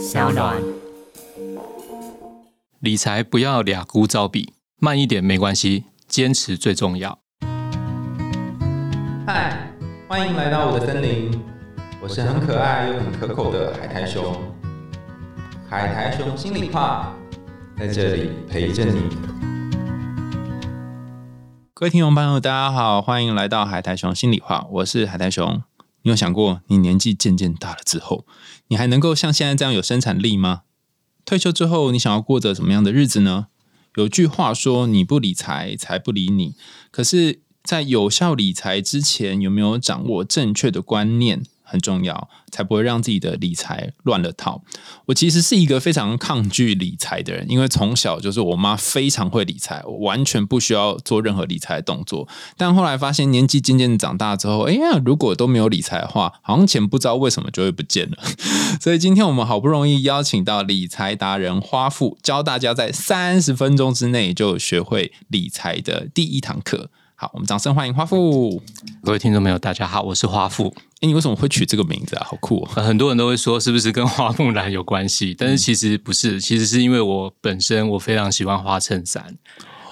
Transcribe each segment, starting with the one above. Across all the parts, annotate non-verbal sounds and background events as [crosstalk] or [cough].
小暖。理财不要俩孤招比，慢一点没关系，坚持最重要。嗨，欢迎来到我的森林，我是很可爱又很可口的海苔熊。海苔熊心里话，在这里陪着你。各位听众朋友，大家好，欢迎来到海苔熊心里话，我是海苔熊。你有想过，你年纪渐渐大了之后，你还能够像现在这样有生产力吗？退休之后，你想要过着什么样的日子呢？有句话说：“你不理财，财不理你。”可是，在有效理财之前，有没有掌握正确的观念？很重要，才不会让自己的理财乱了套。我其实是一个非常抗拒理财的人，因为从小就是我妈非常会理财，我完全不需要做任何理财动作。但后来发现年纪渐渐长大之后，哎呀，如果都没有理财的话，好像钱不知道为什么就会不见了。[laughs] 所以今天我们好不容易邀请到理财达人花富，教大家在三十分钟之内就学会理财的第一堂课。好，我们掌声欢迎花富。各位听众朋友，大家好，我是花富。哎，你为什么会取这个名字啊？好酷哦！很多人都会说是不是跟花木兰有关系，但是其实不是，其实是因为我本身我非常喜欢花衬衫，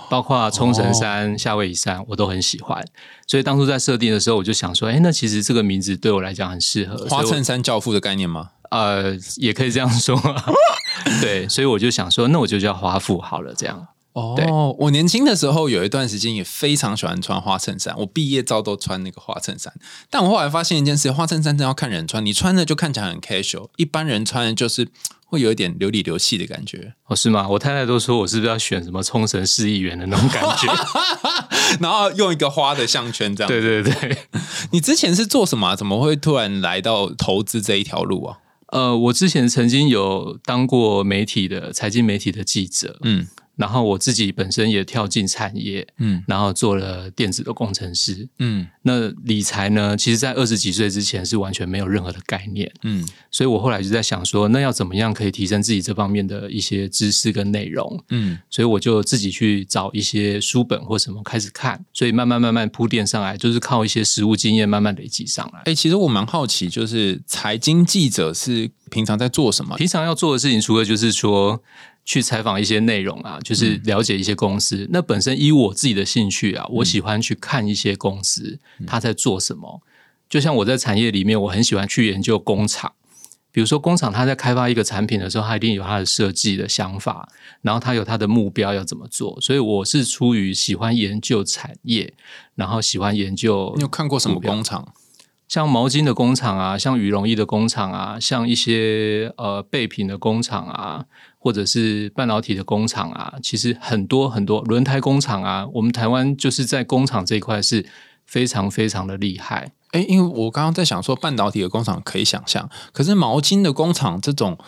包括冲绳衫、夏威夷山我都很喜欢，所以当初在设定的时候，我就想说，哎，那其实这个名字对我来讲很适合。花衬衫教父的概念吗？呃，也可以这样说。[laughs] 对，所以我就想说，那我就叫花富好了，这样。哦，我年轻的时候有一段时间也非常喜欢穿花衬衫，我毕业照都穿那个花衬衫。但我后来发现一件事，花衬衫真要看人穿，你穿的就看起来很 casual，一般人穿的就是会有一点流里流气的感觉。哦，是吗？我太太都说我是不是要选什么冲绳市议员的那种感觉，[laughs] 然后用一个花的项圈这样。对对对，你之前是做什么？怎么会突然来到投资这一条路啊？呃，我之前曾经有当过媒体的财经媒体的记者，嗯。然后我自己本身也跳进产业，嗯，然后做了电子的工程师，嗯，那理财呢，其实，在二十几岁之前是完全没有任何的概念，嗯，所以我后来就在想说，那要怎么样可以提升自己这方面的一些知识跟内容，嗯，所以我就自己去找一些书本或什么开始看，所以慢慢慢慢铺垫上来，就是靠一些实务经验慢慢累积上来。哎，其实我蛮好奇，就是财经记者是平常在做什么？平常要做的事情，除了就是说。去采访一些内容啊，就是了解一些公司。那本身以我自己的兴趣啊，我喜欢去看一些公司他在做什么。就像我在产业里面，我很喜欢去研究工厂。比如说工厂他在开发一个产品的时候，他一定有他的设计的想法，然后他有他的目标要怎么做。所以我是出于喜欢研究产业，然后喜欢研究。你有看过什么工厂？像毛巾的工厂啊，像羽绒衣的工厂啊，像一些呃备品的工厂啊。或者是半导体的工厂啊，其实很多很多轮胎工厂啊，我们台湾就是在工厂这一块是非常非常的厉害。哎，因为我刚刚在想说，半导体的工厂可以想象，可是毛巾的工厂这种，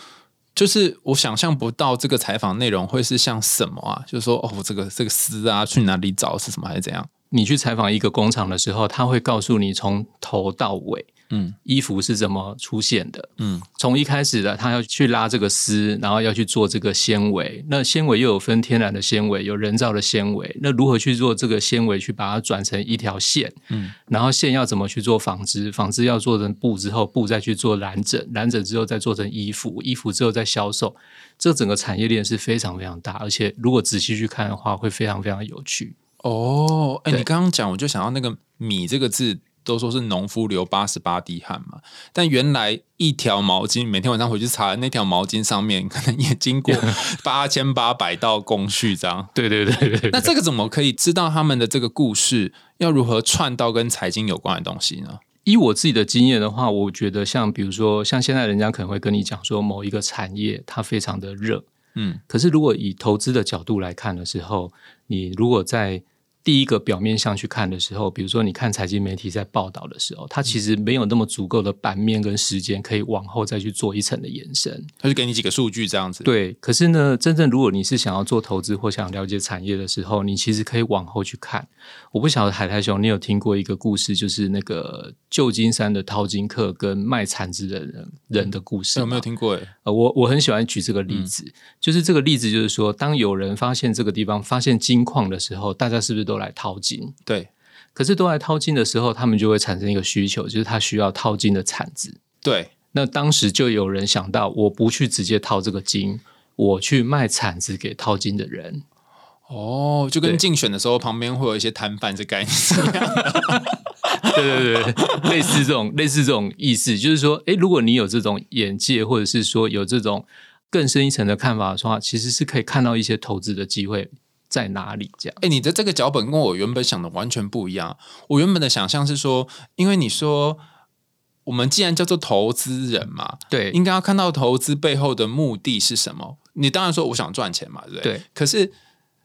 就是我想象不到这个采访内容会是像什么啊？就是说，哦，这个这个丝啊，去哪里找是什么还是怎样？你去采访一个工厂的时候，他会告诉你从头到尾。嗯，衣服是怎么出现的？嗯，从一开始的他要去拉这个丝，然后要去做这个纤维。那纤维又有分天然的纤维，有人造的纤维。那如何去做这个纤维，去把它转成一条线？嗯，然后线要怎么去做纺织？纺织要做成布之后，布再去做染整，染整之后再做成衣服，衣服之后再销售。这整个产业链是非常非常大，而且如果仔细去看的话，会非常非常有趣。哦，哎，你刚刚讲，我就想到那个“米”这个字。都说是农夫流八十八滴汗嘛，但原来一条毛巾每天晚上回去擦那条毛巾上面，可能也经过 [laughs] 八千八百道工序，这样。对对对对。那这个怎么可以知道他们的这个故事要如何串到跟财经有关的东西呢？以我自己的经验的话，我觉得像比如说，像现在人家可能会跟你讲说，某一个产业它非常的热，嗯，可是如果以投资的角度来看的时候，你如果在第一个表面上去看的时候，比如说你看财经媒体在报道的时候，它其实没有那么足够的版面跟时间可以往后再去做一层的延伸。他就给你几个数据这样子。对，可是呢，真正如果你是想要做投资或想了解产业的时候，你其实可以往后去看。我不晓得海苔熊，你有听过一个故事，就是那个旧金山的淘金客跟卖铲子的人人的故事。有没有听过？呃，我我很喜欢举这个例子，就是这个例子就是说，当有人发现这个地方发现金矿的时候，大家是不是？都来淘金，对。可是都来淘金的时候，他们就会产生一个需求，就是他需要淘金的铲子，对。那当时就有人想到，我不去直接淘这个金，我去卖铲子给淘金的人。哦，就跟竞选的时候旁边会有一些摊贩这概念一样。对对对，类似这种 [laughs] 类似这种意思，就是说，哎，如果你有这种眼界，或者是说有这种更深一层的看法的话，其实是可以看到一些投资的机会在哪里。这样，哎，你的这个脚本跟我原本想的完全不一样。我原本的想象是说，因为你说我们既然叫做投资人嘛，对，应该要看到投资背后的目的是什么。你当然说我想赚钱嘛，对不对？对。可是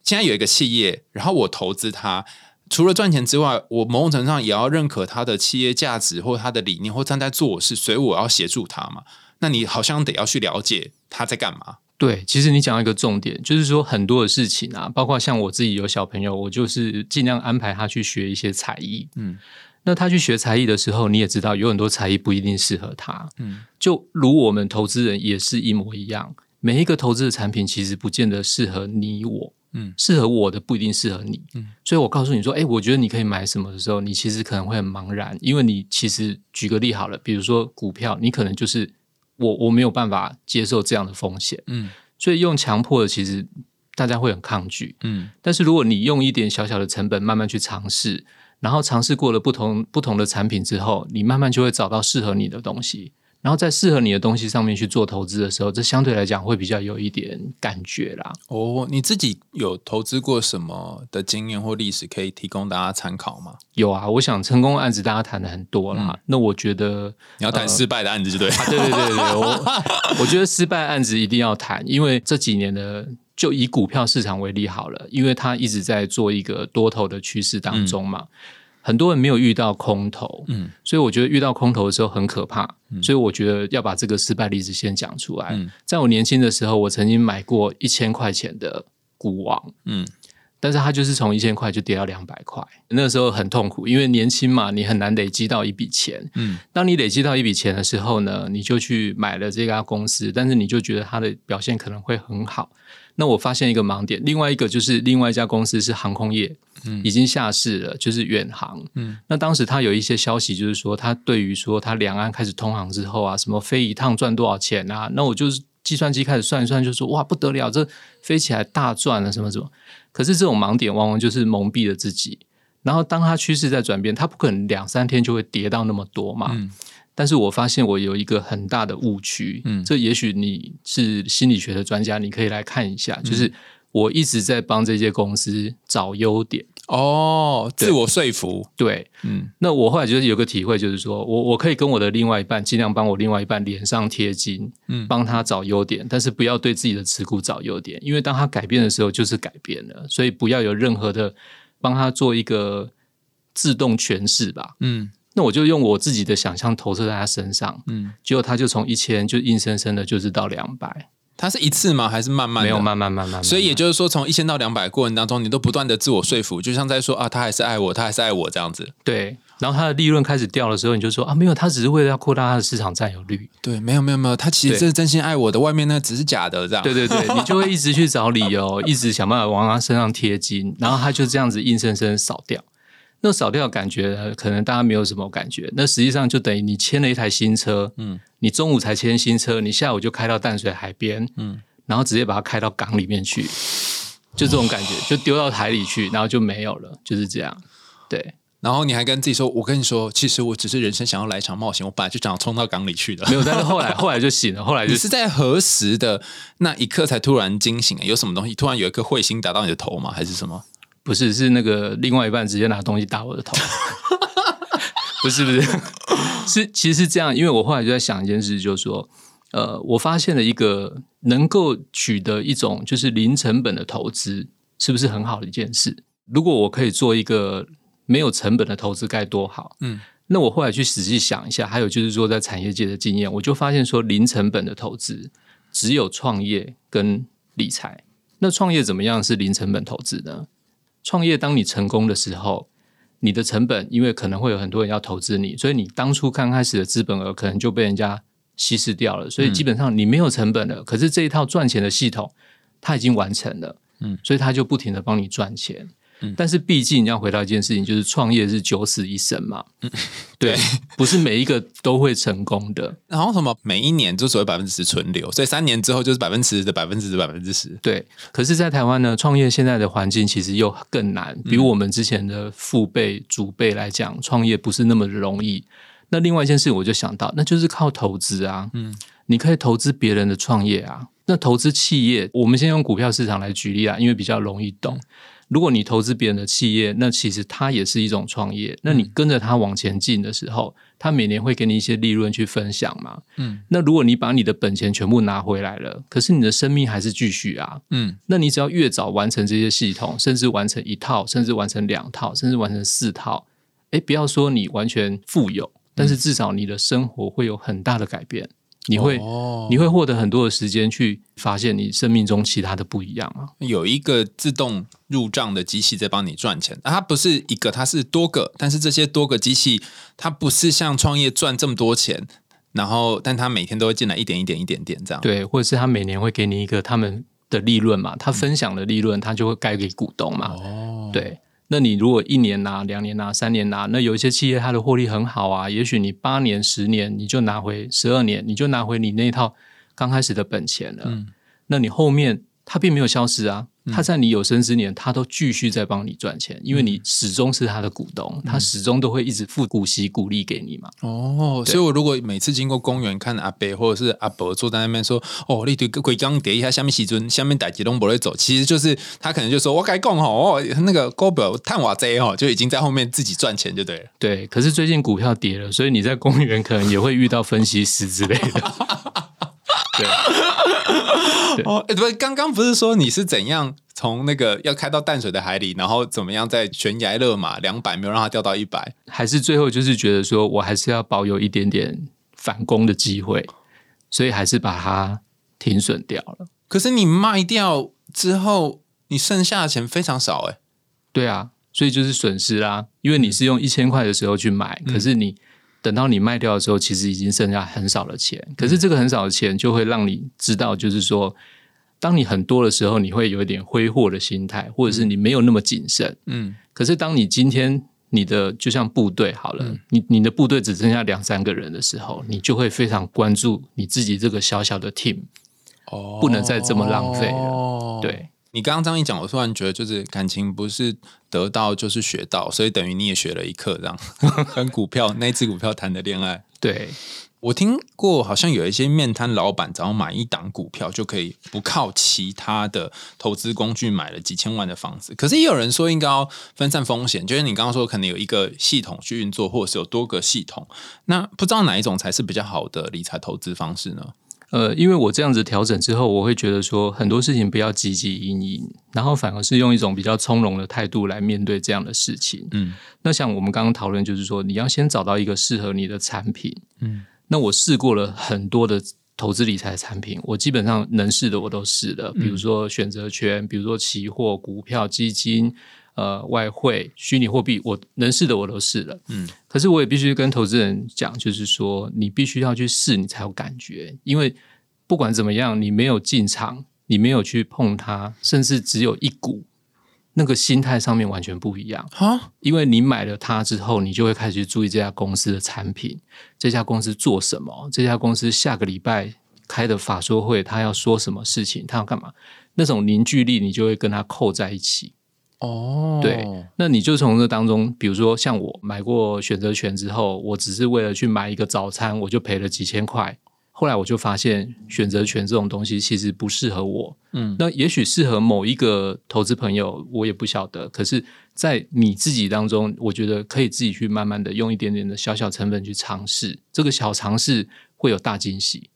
现在有一个企业，然后我投资它。除了赚钱之外，我某种程度上也要认可它的企业价值，或它的理念，或站在做事，所以我要协助他嘛。那你好像得要去了解他在干嘛。对，其实你讲到一个重点，就是说很多的事情啊，包括像我自己有小朋友，我就是尽量安排他去学一些才艺。嗯，那他去学才艺的时候，你也知道有很多才艺不一定适合他。嗯，就如我们投资人也是一模一样，每一个投资的产品其实不见得适合你我。嗯，适合我的不一定适合你，嗯，所以我告诉你说，哎，我觉得你可以买什么的时候，你其实可能会很茫然，因为你其实举个例好了，比如说股票，你可能就是我我没有办法接受这样的风险，嗯，所以用强迫的，其实大家会很抗拒，嗯，但是如果你用一点小小的成本慢慢去尝试，然后尝试过了不同不同的产品之后，你慢慢就会找到适合你的东西。然后在适合你的东西上面去做投资的时候，这相对来讲会比较有一点感觉啦。哦，你自己有投资过什么的经验或历史可以提供大家参考吗？有啊，我想成功案子大家谈的很多啦。那我觉得你要谈失败的案子就对。对对对对，我 [laughs] 我觉得失败案子一定要谈，因为这几年的就以股票市场为例好了，因为它一直在做一个多头的趋势当中嘛。很多人没有遇到空头，嗯，所以我觉得遇到空头的时候很可怕，所以我觉得要把这个失败例子先讲出来。在我年轻的时候，我曾经买过一千块钱的股王，嗯，但是它就是从一千块就跌到两百块，那时候很痛苦，因为年轻嘛，你很难累积到一笔钱，嗯，当你累积到一笔钱的时候呢，你就去买了这家公司，但是你就觉得它的表现可能会很好。那我发现一个盲点，另外一个就是另外一家公司是航空业，嗯，已经下市了，就是远航，嗯，那当时他有一些消息，就是说他对于说他两岸开始通航之后啊，什么飞一趟赚多少钱啊？那我就是计算机开始算一算，就说哇不得了，这飞起来大赚了什么什么。可是这种盲点往往就是蒙蔽了自己，然后当它趋势在转变，它不可能两三天就会跌到那么多嘛。但是我发现我有一个很大的误区，嗯，这也许你是心理学的专家，你可以来看一下。就是我一直在帮这些公司找优点哦，自我说服，对，嗯。那我后来就是有个体会，就是说我我可以跟我的另外一半尽量帮我另外一半脸上贴金，嗯，帮他找优点，但是不要对自己的持股找优点，因为当他改变的时候就是改变了，所以不要有任何的帮他做一个自动诠释吧，嗯。那我就用我自己的想象投射在他身上，嗯，结果他就从一千就硬生生的就是到两百，他是一次吗？还是慢慢？没有慢慢慢慢，所以也就是说，从一千到两百过程当中，你都不断的自我说服，就像在说啊，他还是爱我，他还是爱我这样子。对，然后他的利润开始掉的时候，你就说啊，没有，他只是为了要扩大他的市场占有率。对，没有没有没有，他其实是真心爱我的，外面那只是假的这样。对对对，你就会一直去找理由，[laughs] 一直想办法往他身上贴金，然后他就这样子硬生生扫掉。那扫掉感觉，可能大家没有什么感觉。那实际上就等于你签了一台新车，嗯，你中午才签新车，你下午就开到淡水海边，嗯，然后直接把它开到港里面去，就这种感觉，就丢到海里去，然后就没有了，就是这样。对，然后你还跟自己说：“我跟你说，其实我只是人生想要来一场冒险，我本来就想要冲到港里去的。”没有，但是后来后来就醒了，后来就 [laughs] 是在何时的那一刻才突然惊醒？有什么东西突然有一颗彗星打到你的头吗？还是什么？不是，是那个另外一半直接拿东西打我的头。[laughs] 不是不是，是其实是这样，因为我后来就在想一件事，就是说，呃，我发现了一个能够取得一种就是零成本的投资，是不是很好的一件事？如果我可以做一个没有成本的投资，该多好。嗯，那我后来去仔细想一下，还有就是说在产业界的经验，我就发现说，零成本的投资只有创业跟理财。那创业怎么样是零成本投资呢？创业，当你成功的时候，你的成本因为可能会有很多人要投资你，所以你当初刚开始的资本额可能就被人家稀释掉了。所以基本上你没有成本了。可是这一套赚钱的系统，它已经完成了，嗯，所以它就不停的帮你赚钱。但是毕竟你要回到一件事情，就是创业是九死一生嘛。[laughs] 对，不是每一个都会成功的。然后什么，每一年就所谓百分之十存留，所以三年之后就是百分之十的百分之十百分之十。对，可是，在台湾呢，创业现在的环境其实又更难，比我们之前的父辈、祖辈来讲，创业不是那么容易。那另外一件事，我就想到，那就是靠投资啊。嗯，你可以投资别人的创业啊。那投资企业，我们先用股票市场来举例啊，因为比较容易懂。如果你投资别人的企业，那其实它也是一种创业。那你跟着它往前进的时候，它每年会给你一些利润去分享嘛。嗯。那如果你把你的本钱全部拿回来了，可是你的生命还是继续啊。嗯。那你只要越早完成这些系统，甚至完成一套，甚至完成两套，甚至完成四套，哎，不要说你完全富有，但是至少你的生活会有很大的改变。你会，你会获得很多的时间去发现你生命中其他的不一样啊！有一个自动入账的机器在帮你赚钱，它不是一个，它是多个，但是这些多个机器，它不是像创业赚这么多钱，然后，但它每天都会进来一点一点一点点这样。对，或者是他每年会给你一个他们的利润嘛，他分享的利润，他就会该给股东嘛。哦，对。那你如果一年拿、两年拿、三年拿，那有一些企业它的获利很好啊，也许你八年、十年你就拿回十二年，你就拿回你那套刚开始的本钱了。嗯，那你后面它并没有消失啊。他在你有生之年，他都继续在帮你赚钱，因为你始终是他的股东，他始终都会一直付股息、股利给你嘛。哦，所以我如果每次经过公园看阿伯或者是阿伯坐在那边说：“哦，你对鬼刚叠一下下面西尊，下面打吉隆不会走。”其实就是他可能就说：“我该讲哦，那个高表探瓦贼哦，就已经在后面自己赚钱就对了。”对，可是最近股票跌了，所以你在公园可能也会遇到分析师之类的。[laughs] 对。哦，哎，不，刚刚不是说你是怎样从那个要开到淡水的海里，然后怎么样在悬崖勒马两百，没有让它掉到一百，还是最后就是觉得说我还是要保有一点点反攻的机会，所以还是把它停损掉了。可是你卖掉之后，你剩下的钱非常少，哎，对啊，所以就是损失啦，因为你是用一千块的时候去买，可是你。等到你卖掉的时候，其实已经剩下很少的钱。可是这个很少的钱，就会让你知道，就是说，当你很多的时候，你会有一点挥霍的心态，或者是你没有那么谨慎。嗯。可是当你今天你的就像部队好了，你你的部队只剩下两三个人的时候，你就会非常关注你自己这个小小的 team，哦，不能再这么浪费了。对。你刚刚这样一讲，我突然觉得，就是感情不是得到就是学到，所以等于你也学了一课，这样跟股票那只股票谈的恋爱。对我听过，好像有一些面摊老板，只要买一档股票就可以不靠其他的投资工具买了几千万的房子。可是也有人说，应该要分散风险，就是你刚刚说，可能有一个系统去运作，或者是有多个系统，那不知道哪一种才是比较好的理财投资方式呢？呃，因为我这样子调整之后，我会觉得说很多事情不要积极阴影，然后反而是用一种比较从容的态度来面对这样的事情。嗯，那像我们刚刚讨论，就是说你要先找到一个适合你的产品。嗯，那我试过了很多的投资理财产品，我基本上能试的我都试了，比如说选择权，比如说期货、股票、基金。呃，外汇、虚拟货币，我能试的我都试了。嗯，可是我也必须跟投资人讲，就是说，你必须要去试，你才有感觉。因为不管怎么样，你没有进场，你没有去碰它，甚至只有一股，那个心态上面完全不一样啊。因为你买了它之后，你就会开始去注意这家公司的产品，这家公司做什么，这家公司下个礼拜开的法说会，他要说什么事情，他要干嘛，那种凝聚力，你就会跟他扣在一起。哦，对，那你就从这当中，比如说像我买过选择权之后，我只是为了去买一个早餐，我就赔了几千块。后来我就发现选择权这种东西其实不适合我。嗯，那也许适合某一个投资朋友，我也不晓得。可是，在你自己当中，我觉得可以自己去慢慢的用一点点的小小成本去尝试，这个小尝试会有大惊喜。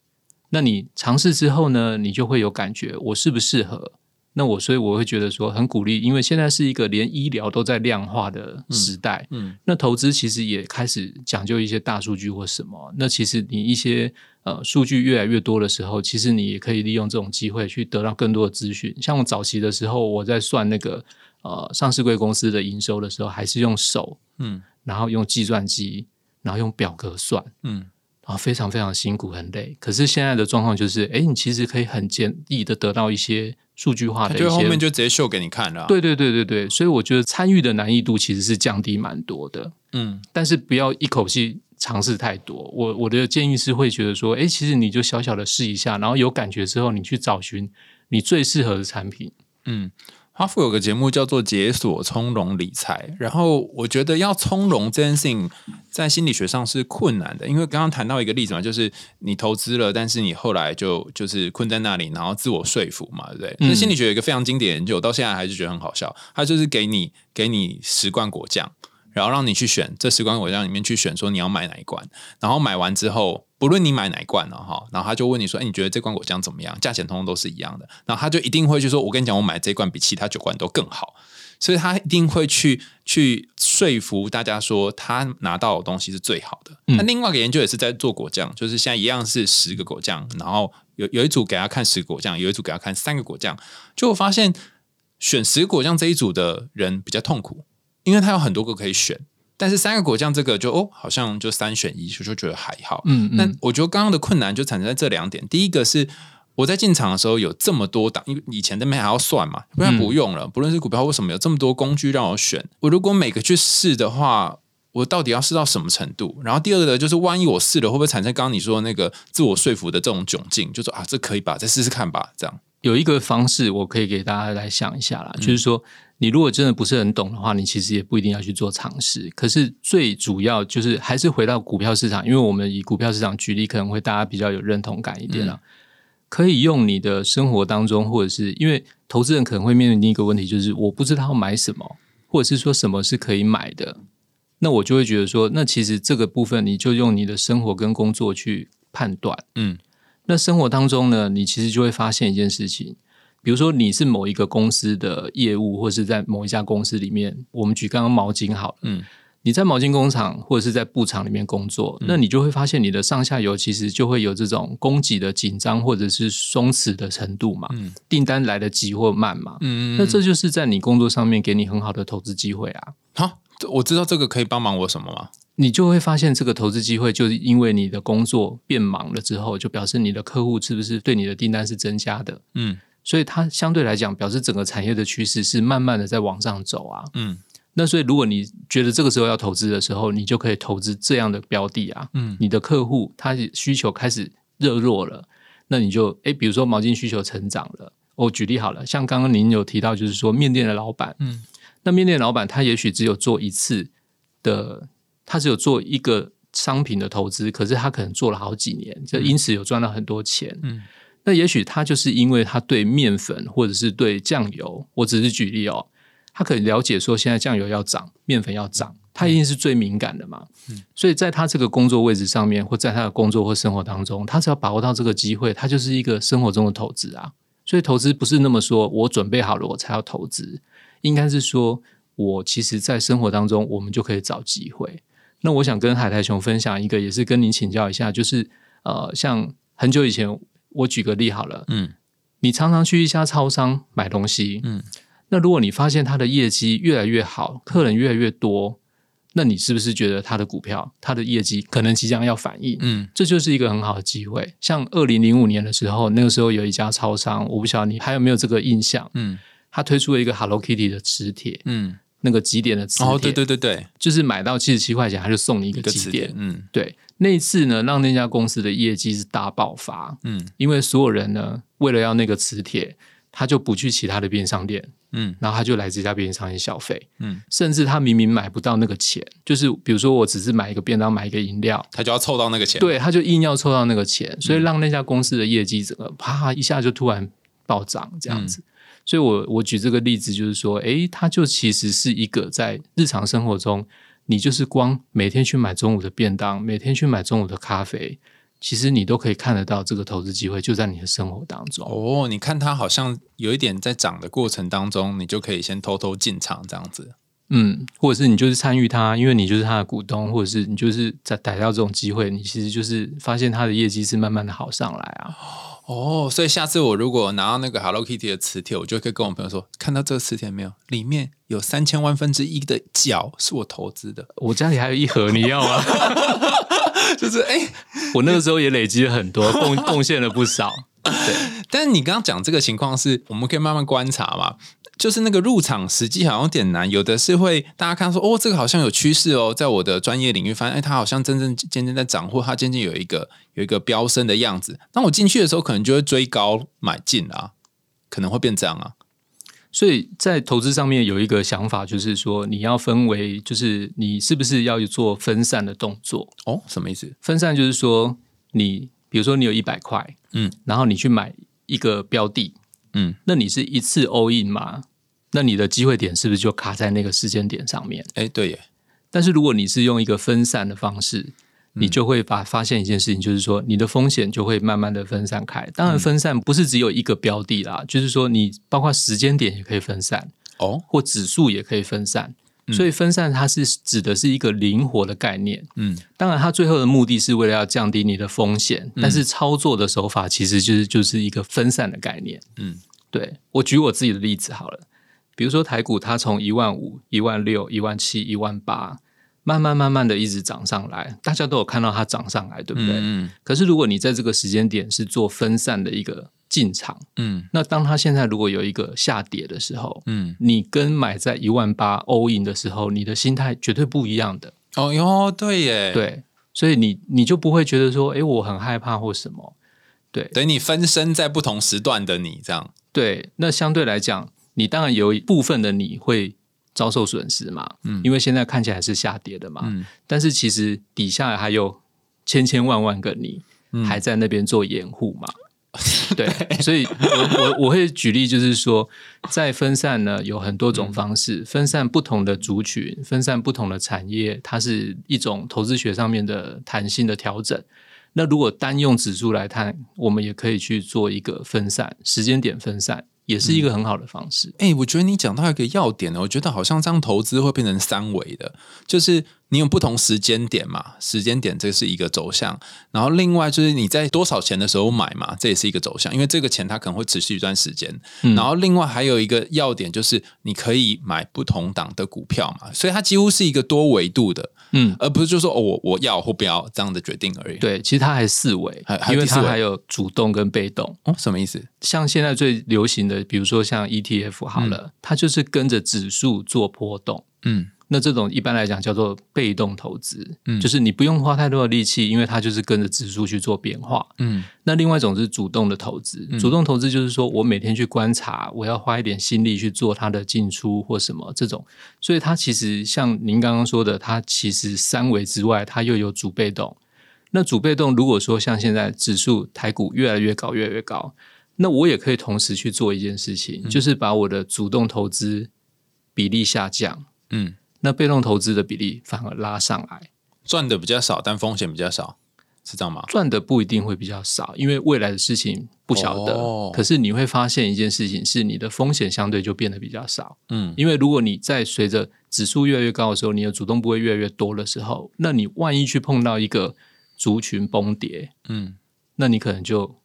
那你尝试之后呢，你就会有感觉，我适不适合？那我所以我会觉得说很鼓励，因为现在是一个连医疗都在量化的时代。嗯，那投资其实也开始讲究一些大数据或什么。那其实你一些呃数据越来越多的时候，其实你也可以利用这种机会去得到更多的资讯。像我早期的时候，我在算那个呃上市贵公司的营收的时候，还是用手，嗯，然后用计算机，然后用表格算，嗯，然后非常非常辛苦很累。可是现在的状况就是，哎，你其实可以很简易的得到一些。数据化的，就后面就直接秀给你看了。对对对对对，所以我觉得参与的难易度其实是降低蛮多的。嗯，但是不要一口气尝试太多。我我的建议是会觉得说，哎，其实你就小小的试一下，然后有感觉之后，你去找寻你最适合的产品。嗯。哈佛有个节目叫做《解锁从容理财》，然后我觉得要从容这件事情在心理学上是困难的，因为刚刚谈到一个例子嘛，就是你投资了，但是你后来就就是困在那里，然后自我说服嘛，对不对？那心理学有一个非常经典研究，到现在还是觉得很好笑，它就是给你给你十罐果酱。然后让你去选这十罐果酱里面去选，说你要买哪一罐。然后买完之后，不论你买哪一罐了哈，然后他就问你说：“哎，你觉得这罐果酱怎么样？价钱通通都是一样的。”然后他就一定会去说：“我跟你讲，我买这罐比其他九罐都更好。”所以他一定会去去说服大家说他拿到的东西是最好的。那另外一个研究也是在做果酱，就是现在一样是十个果酱，然后有有一组给他看十个果酱，有一组给他看三个果酱，就发现选十个果酱这一组的人比较痛苦。因为他有很多个可以选，但是三个果酱这个就哦，好像就三选一，就就觉得还好。嗯，那我觉得刚刚的困难就产生在这两点。第一个是我在进场的时候有这么多档，因为以前那边还要算嘛，不然不用了。不论是股票，为什么有这么多工具让我选？我如果每个去试的话，我到底要试到什么程度？然后第二个就是，万一我试了，会不会产生刚刚你说那个自我说服的这种窘境？就说啊，这可以吧，再试试看吧。这样有一个方式，我可以给大家来想一下啦，就是说。你如果真的不是很懂的话，你其实也不一定要去做尝试。可是最主要就是还是回到股票市场，因为我们以股票市场举例，可能会大家比较有认同感一点了。可以用你的生活当中，或者是因为投资人可能会面临一个问题，就是我不知道买什么，或者是说什么是可以买的，那我就会觉得说，那其实这个部分你就用你的生活跟工作去判断。嗯，那生活当中呢，你其实就会发现一件事情。比如说你是某一个公司的业务，或者是在某一家公司里面，我们举刚刚毛巾好了，嗯，你在毛巾工厂或者是在布厂里面工作，那你就会发现你的上下游其实就会有这种供给的紧张或者是松弛的程度嘛，嗯，订单来得急或慢嘛，嗯，那这就是在你工作上面给你很好的投资机会啊。好，我知道这个可以帮忙我什么吗？你就会发现这个投资机会，就是因为你的工作变忙了之后，就表示你的客户是不是对你的订单是增加的，嗯。所以它相对来讲，表示整个产业的趋势是慢慢的在往上走啊。嗯，那所以如果你觉得这个时候要投资的时候，你就可以投资这样的标的啊。嗯，你的客户他需求开始热络了，那你就诶，比如说毛巾需求成长了。我举例好了，像刚刚您有提到，就是说面店的老板，嗯，那面店老板他也许只有做一次的，他只有做一个商品的投资，可是他可能做了好几年，就因此有赚到很多钱。嗯。那也许他就是因为他对面粉或者是对酱油，我只是举例哦，他可以了解说现在酱油要涨，面粉要涨，他一定是最敏感的嘛。嗯，所以在他这个工作位置上面，或在他的工作或生活当中，他只要把握到这个机会，他就是一个生活中的投资啊。所以投资不是那么说我准备好了我才要投资，应该是说我其实在生活当中我们就可以找机会。那我想跟海苔熊分享一个，也是跟您请教一下，就是呃，像很久以前。我举个例好了，嗯，你常常去一家超商买东西，嗯，那如果你发现它的业绩越来越好，客人越来越多，那你是不是觉得它的股票、它的业绩可能即将要反应？嗯，这就是一个很好的机会。像二零零五年的时候，那个时候有一家超商，我不晓得你还有没有这个印象？嗯，他推出了一个 Hello Kitty 的磁铁，嗯，那个几点的磁铁？哦，对对对对，就是买到七十七块钱，他就送你一个磁铁，嗯，对。那次呢，让那家公司的业绩是大爆发。嗯，因为所有人呢，为了要那个磁铁，他就不去其他的便利商店。嗯，然后他就来这家便利商店消费。嗯，甚至他明明买不到那个钱，就是比如说我只是买一个便当，买一个饮料，他就要凑到那个钱。对，他就硬要凑到那个钱，所以让那家公司的业绩整个啪一下就突然暴涨这样子。所以我我举这个例子就是说，诶，它就其实是一个在日常生活中。你就是光每天去买中午的便当，每天去买中午的咖啡，其实你都可以看得到这个投资机会就在你的生活当中。哦，你看它好像有一点在涨的过程当中，你就可以先偷偷进场这样子。嗯，或者是你就是参与它，因为你就是它的股东，或者是你就是在逮到这种机会，你其实就是发现它的业绩是慢慢的好上来啊。哦，所以下次我如果拿到那个 Hello Kitty 的磁铁，我就可以跟我朋友说，看到这个磁铁没有？里面有三千万分之一的角是我投资的。我家里还有一盒，你要吗？[laughs] [laughs] 就是哎，我那个时候也累积了很多，贡贡献了不少。[laughs] 对，但是你刚刚讲这个情况是，我们可以慢慢观察嘛。就是那个入场时机好像有点难，有的是会大家看说哦，这个好像有趋势哦，在我的专业领域发现，哎，它好像真正渐渐在涨，或它渐渐有一个有一个飙升的样子。当我进去的时候，可能就会追高买进啊，可能会变这样啊。所以在投资上面有一个想法，就是说你要分为，就是你是不是要做分散的动作？哦，什么意思？分散就是说，你比如说你有一百块，嗯，然后你去买一个标的，嗯，那你是一次 all in 吗？那你的机会点是不是就卡在那个时间点上面？哎，对耶。但是如果你是用一个分散的方式，你就会把发现一件事情，就是说你的风险就会慢慢的分散开。当然，分散不是只有一个标的啦，就是说你包括时间点也可以分散哦，或指数也可以分散。所以分散它是指的是一个灵活的概念。嗯，当然，它最后的目的是为了要降低你的风险，但是操作的手法其实就是就是一个分散的概念。嗯，对我举我自己的例子好了。比如说台股，它从一万五、一万六、一万七、一万八，慢慢慢慢的一直涨上来，大家都有看到它涨上来，对不对？嗯。可是如果你在这个时间点是做分散的一个进场，嗯，那当它现在如果有一个下跌的时候，嗯，你跟买在一万八 all in 的时候，你的心态绝对不一样的。哦哟，对耶，对，所以你你就不会觉得说，哎，我很害怕或什么，对，等你分身在不同时段的你这样，对，那相对来讲。你当然有一部分的你会遭受损失嘛，嗯，因为现在看起来是下跌的嘛，嗯，但是其实底下还有千千万万个你还在那边做掩护嘛，[laughs] 对，所以我我我会举例，就是说，在分散呢有很多种方式，分散不同的族群，分散不同的产业，它是一种投资学上面的弹性的调整。那如果单用指数来看，我们也可以去做一个分散时间点分散。也是一个很好的方式。哎，我觉得你讲到一个要点呢，我觉得好像这样投资会变成三维的，就是。你有不同时间点嘛？时间点这是一个走向，然后另外就是你在多少钱的时候买嘛，这也是一个走向，因为这个钱它可能会持续一段时间。然后另外还有一个要点就是你可以买不同档的股票嘛，所以它几乎是一个多维度的，嗯，而不是就说哦我我要或不要这样的决定而已。对，其实它还四维，因为它还有主动跟被动。哦，什么意思？像现在最流行的，比如说像 ETF 好了，它就是跟着指数做波动。嗯。那这种一般来讲叫做被动投资，嗯，就是你不用花太多的力气，因为它就是跟着指数去做变化，嗯。那另外一种是主动的投资，主动投资就是说我每天去观察，我要花一点心力去做它的进出或什么这种，所以它其实像您刚刚说的，它其实三维之外，它又有主被动。那主被动如果说像现在指数台股越来越高，越来越高，那我也可以同时去做一件事情，就是把我的主动投资比例下降，嗯。那被动投资的比例反而拉上来，赚的比较少，但风险比较少，是这样吗？赚的不一定会比较少，因为未来的事情不晓得。可是你会发现一件事情，是你的风险相对就变得比较少。嗯，因为如果你在随着指数越来越高的时候，你的主动部位越来越多的时候，那你万一去碰到一个族群崩跌，嗯，那你可能就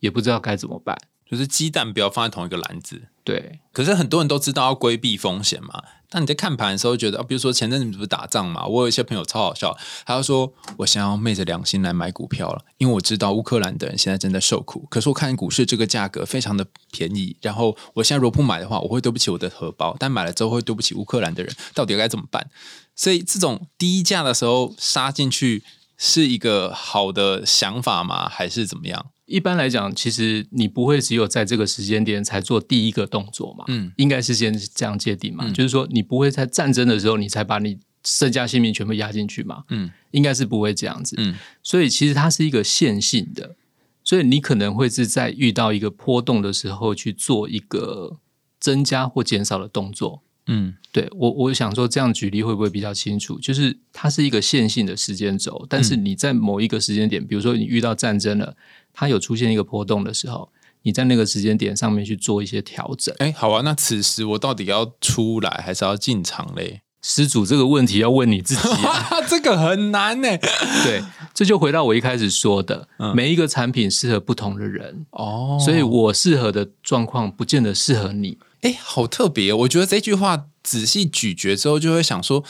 也不知道该怎么办。就是鸡蛋不要放在同一个篮子。对，可是很多人都知道要规避风险嘛。但你在看盘的时候，觉得比如说前阵子不是打仗嘛，我有一些朋友超好笑，他就说我想要昧着良心来买股票了，因为我知道乌克兰的人现在正在受苦。可是我看股市这个价格非常的便宜，然后我现在如果不买的话，我会对不起我的荷包；但买了之后会对不起乌克兰的人，到底该怎么办？所以这种低价的时候杀进去是一个好的想法吗？还是怎么样？一般来讲，其实你不会只有在这个时间点才做第一个动作嘛？嗯，应该是先这样界定嘛。就是说，你不会在战争的时候，你才把你身家性命全部压进去嘛？嗯，应该是不会这样子。嗯，所以其实它是一个线性的，所以你可能会是在遇到一个波动的时候去做一个增加或减少的动作。嗯，对我我想说这样举例会不会比较清楚？就是它是一个线性的时间轴，但是你在某一个时间点，比如说你遇到战争了。它有出现一个波动的时候，你在那个时间点上面去做一些调整。哎，好啊，那此时我到底要出来还是要进场嘞？失主这个问题要问你自己，[laughs] 这个很难呢。[laughs] 对，这就回到我一开始说的，每一个产品适合不同的人哦，所以我适合的状况不见得适合你。哎，好特别，我觉得这句话仔细咀嚼之后，就会想说。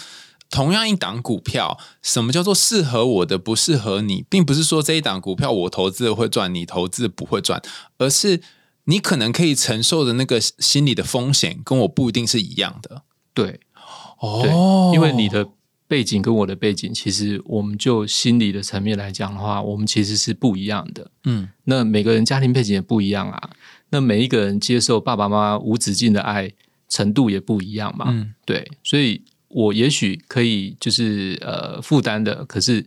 同样一档股票，什么叫做适合我的，不适合你，并不是说这一档股票我投资会赚，你投资不会赚，而是你可能可以承受的那个心理的风险，跟我不一定是一样的。对，哦，因为你的背景跟我的背景，其实我们就心理的层面来讲的话，我们其实是不一样的。嗯，那每个人家庭背景也不一样啊，那每一个人接受爸爸妈妈无止境的爱程度也不一样嘛。嗯，对，所以我也许可以就是呃负担的，可是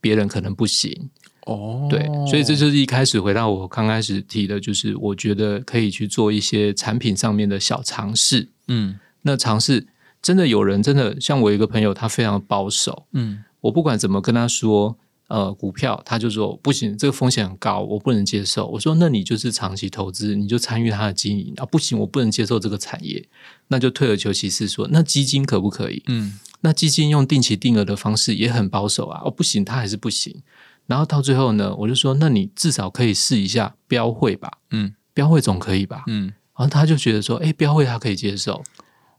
别人可能不行。哦，对，所以这就是一开始回到我刚开始提的，就是我觉得可以去做一些产品上面的小尝试。嗯，那尝试真的有人真的像我一个朋友，他非常保守。嗯，我不管怎么跟他说，呃，股票他就说不行，这个风险很高，我不能接受。我说那你就是长期投资，你就参与他的经营啊，不行，我不能接受这个产业，那就退而求其次说，那基金可不可以？嗯，那基金用定期定额的方式也很保守啊，哦，不行，他还是不行。然后到最后呢，我就说，那你至少可以试一下标会吧，嗯，标会总可以吧，嗯，然后他就觉得说，哎，标会他可以接受，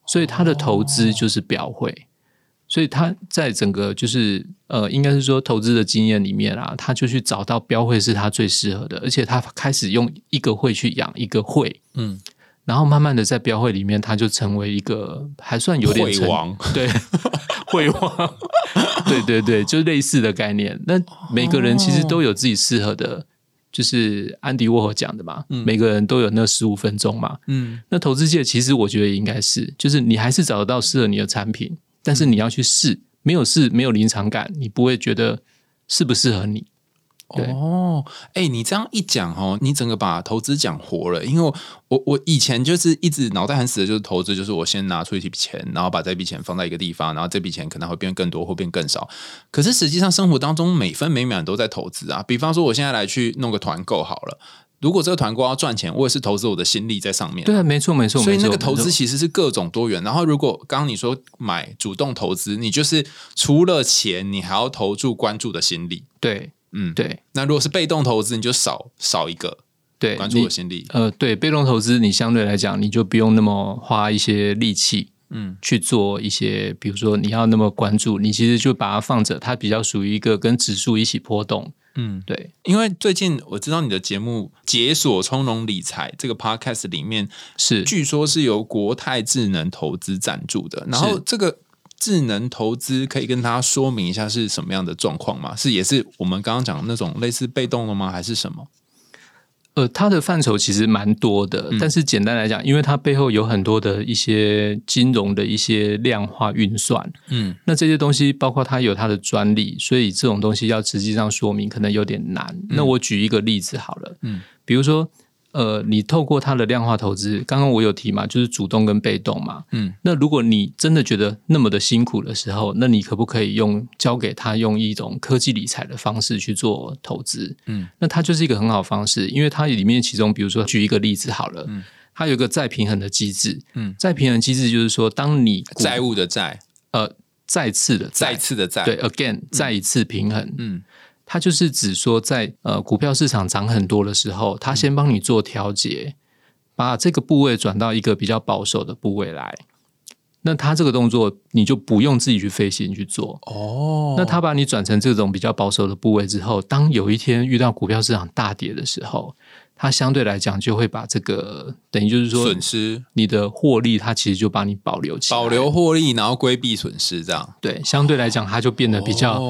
所以他的投资就是标会，所以他在整个就是呃，应该是说投资的经验里面啊，他就去找到标会是他最适合的，而且他开始用一个会去养一个会，嗯。然后慢慢的在标会里面，他就成为一个还算有点会王，对，[laughs] 会王，对对对，就是类似的概念。那每个人其实都有自己适合的，就是安迪沃荷讲的嘛，每个人都有那十五分钟嘛。嗯，那投资界其实我觉得应该是，就是你还是找得到适合你的产品，但是你要去试，没有试没有临场感，你不会觉得适不适合你。哦，哎，你这样一讲哦，你整个把投资讲活了。因为我我以前就是一直脑袋很死的，就是投资，就是我先拿出一笔钱，然后把这笔钱放在一个地方，然后这笔钱可能会变更多，或变更少。可是实际上生活当中每分每秒都在投资啊。比方说，我现在来去弄个团购好了，如果这个团购要赚钱，我也是投资我的心力在上面。对，没错没错。所以那个投资其实是各种多元。然后如果刚刚你说买主动投资，你就是除了钱，你还要投注关注的心力。对。嗯，对。那如果是被动投资，你就少少一个对关注的心力。呃，对，被动投资你相对来讲，你就不用那么花一些力气，嗯，去做一些，比如说你要那么关注，你其实就把它放着，它比较属于一个跟指数一起波动。嗯，对。因为最近我知道你的节目《解锁从容理财》这个 podcast 里面是，据说是由国泰智能投资赞助的，然后这个。智能投资可以跟大家说明一下是什么样的状况吗？是也是我们刚刚讲的那种类似被动的吗？还是什么？呃，它的范畴其实蛮多的，但是简单来讲，因为它背后有很多的一些金融的一些量化运算，嗯，那这些东西包括它有它的专利，所以这种东西要实际上说明可能有点难。那我举一个例子好了，嗯，比如说。呃，你透过它的量化投资，刚刚我有提嘛，就是主动跟被动嘛。嗯，那如果你真的觉得那么的辛苦的时候，那你可不可以用交给他用一种科技理财的方式去做投资？嗯，那它就是一个很好方式，因为它里面其中，比如说举一个例子好了，嗯，它有一个再平衡的机制。嗯，再平衡机制就是说，当你债务的债，呃，再次的再次的债，对，again，再一次平衡。嗯。它就是指说，在呃股票市场涨很多的时候，它先帮你做调节，把这个部位转到一个比较保守的部位来。那它这个动作你就不用自己去费心去做哦。那它把你转成这种比较保守的部位之后，当有一天遇到股票市场大跌的时候，它相对来讲就会把这个等于就是说损失你的获利，它其实就把你保留起来，保留获利，然后规避损失，这样对。相对来讲，它就变得比较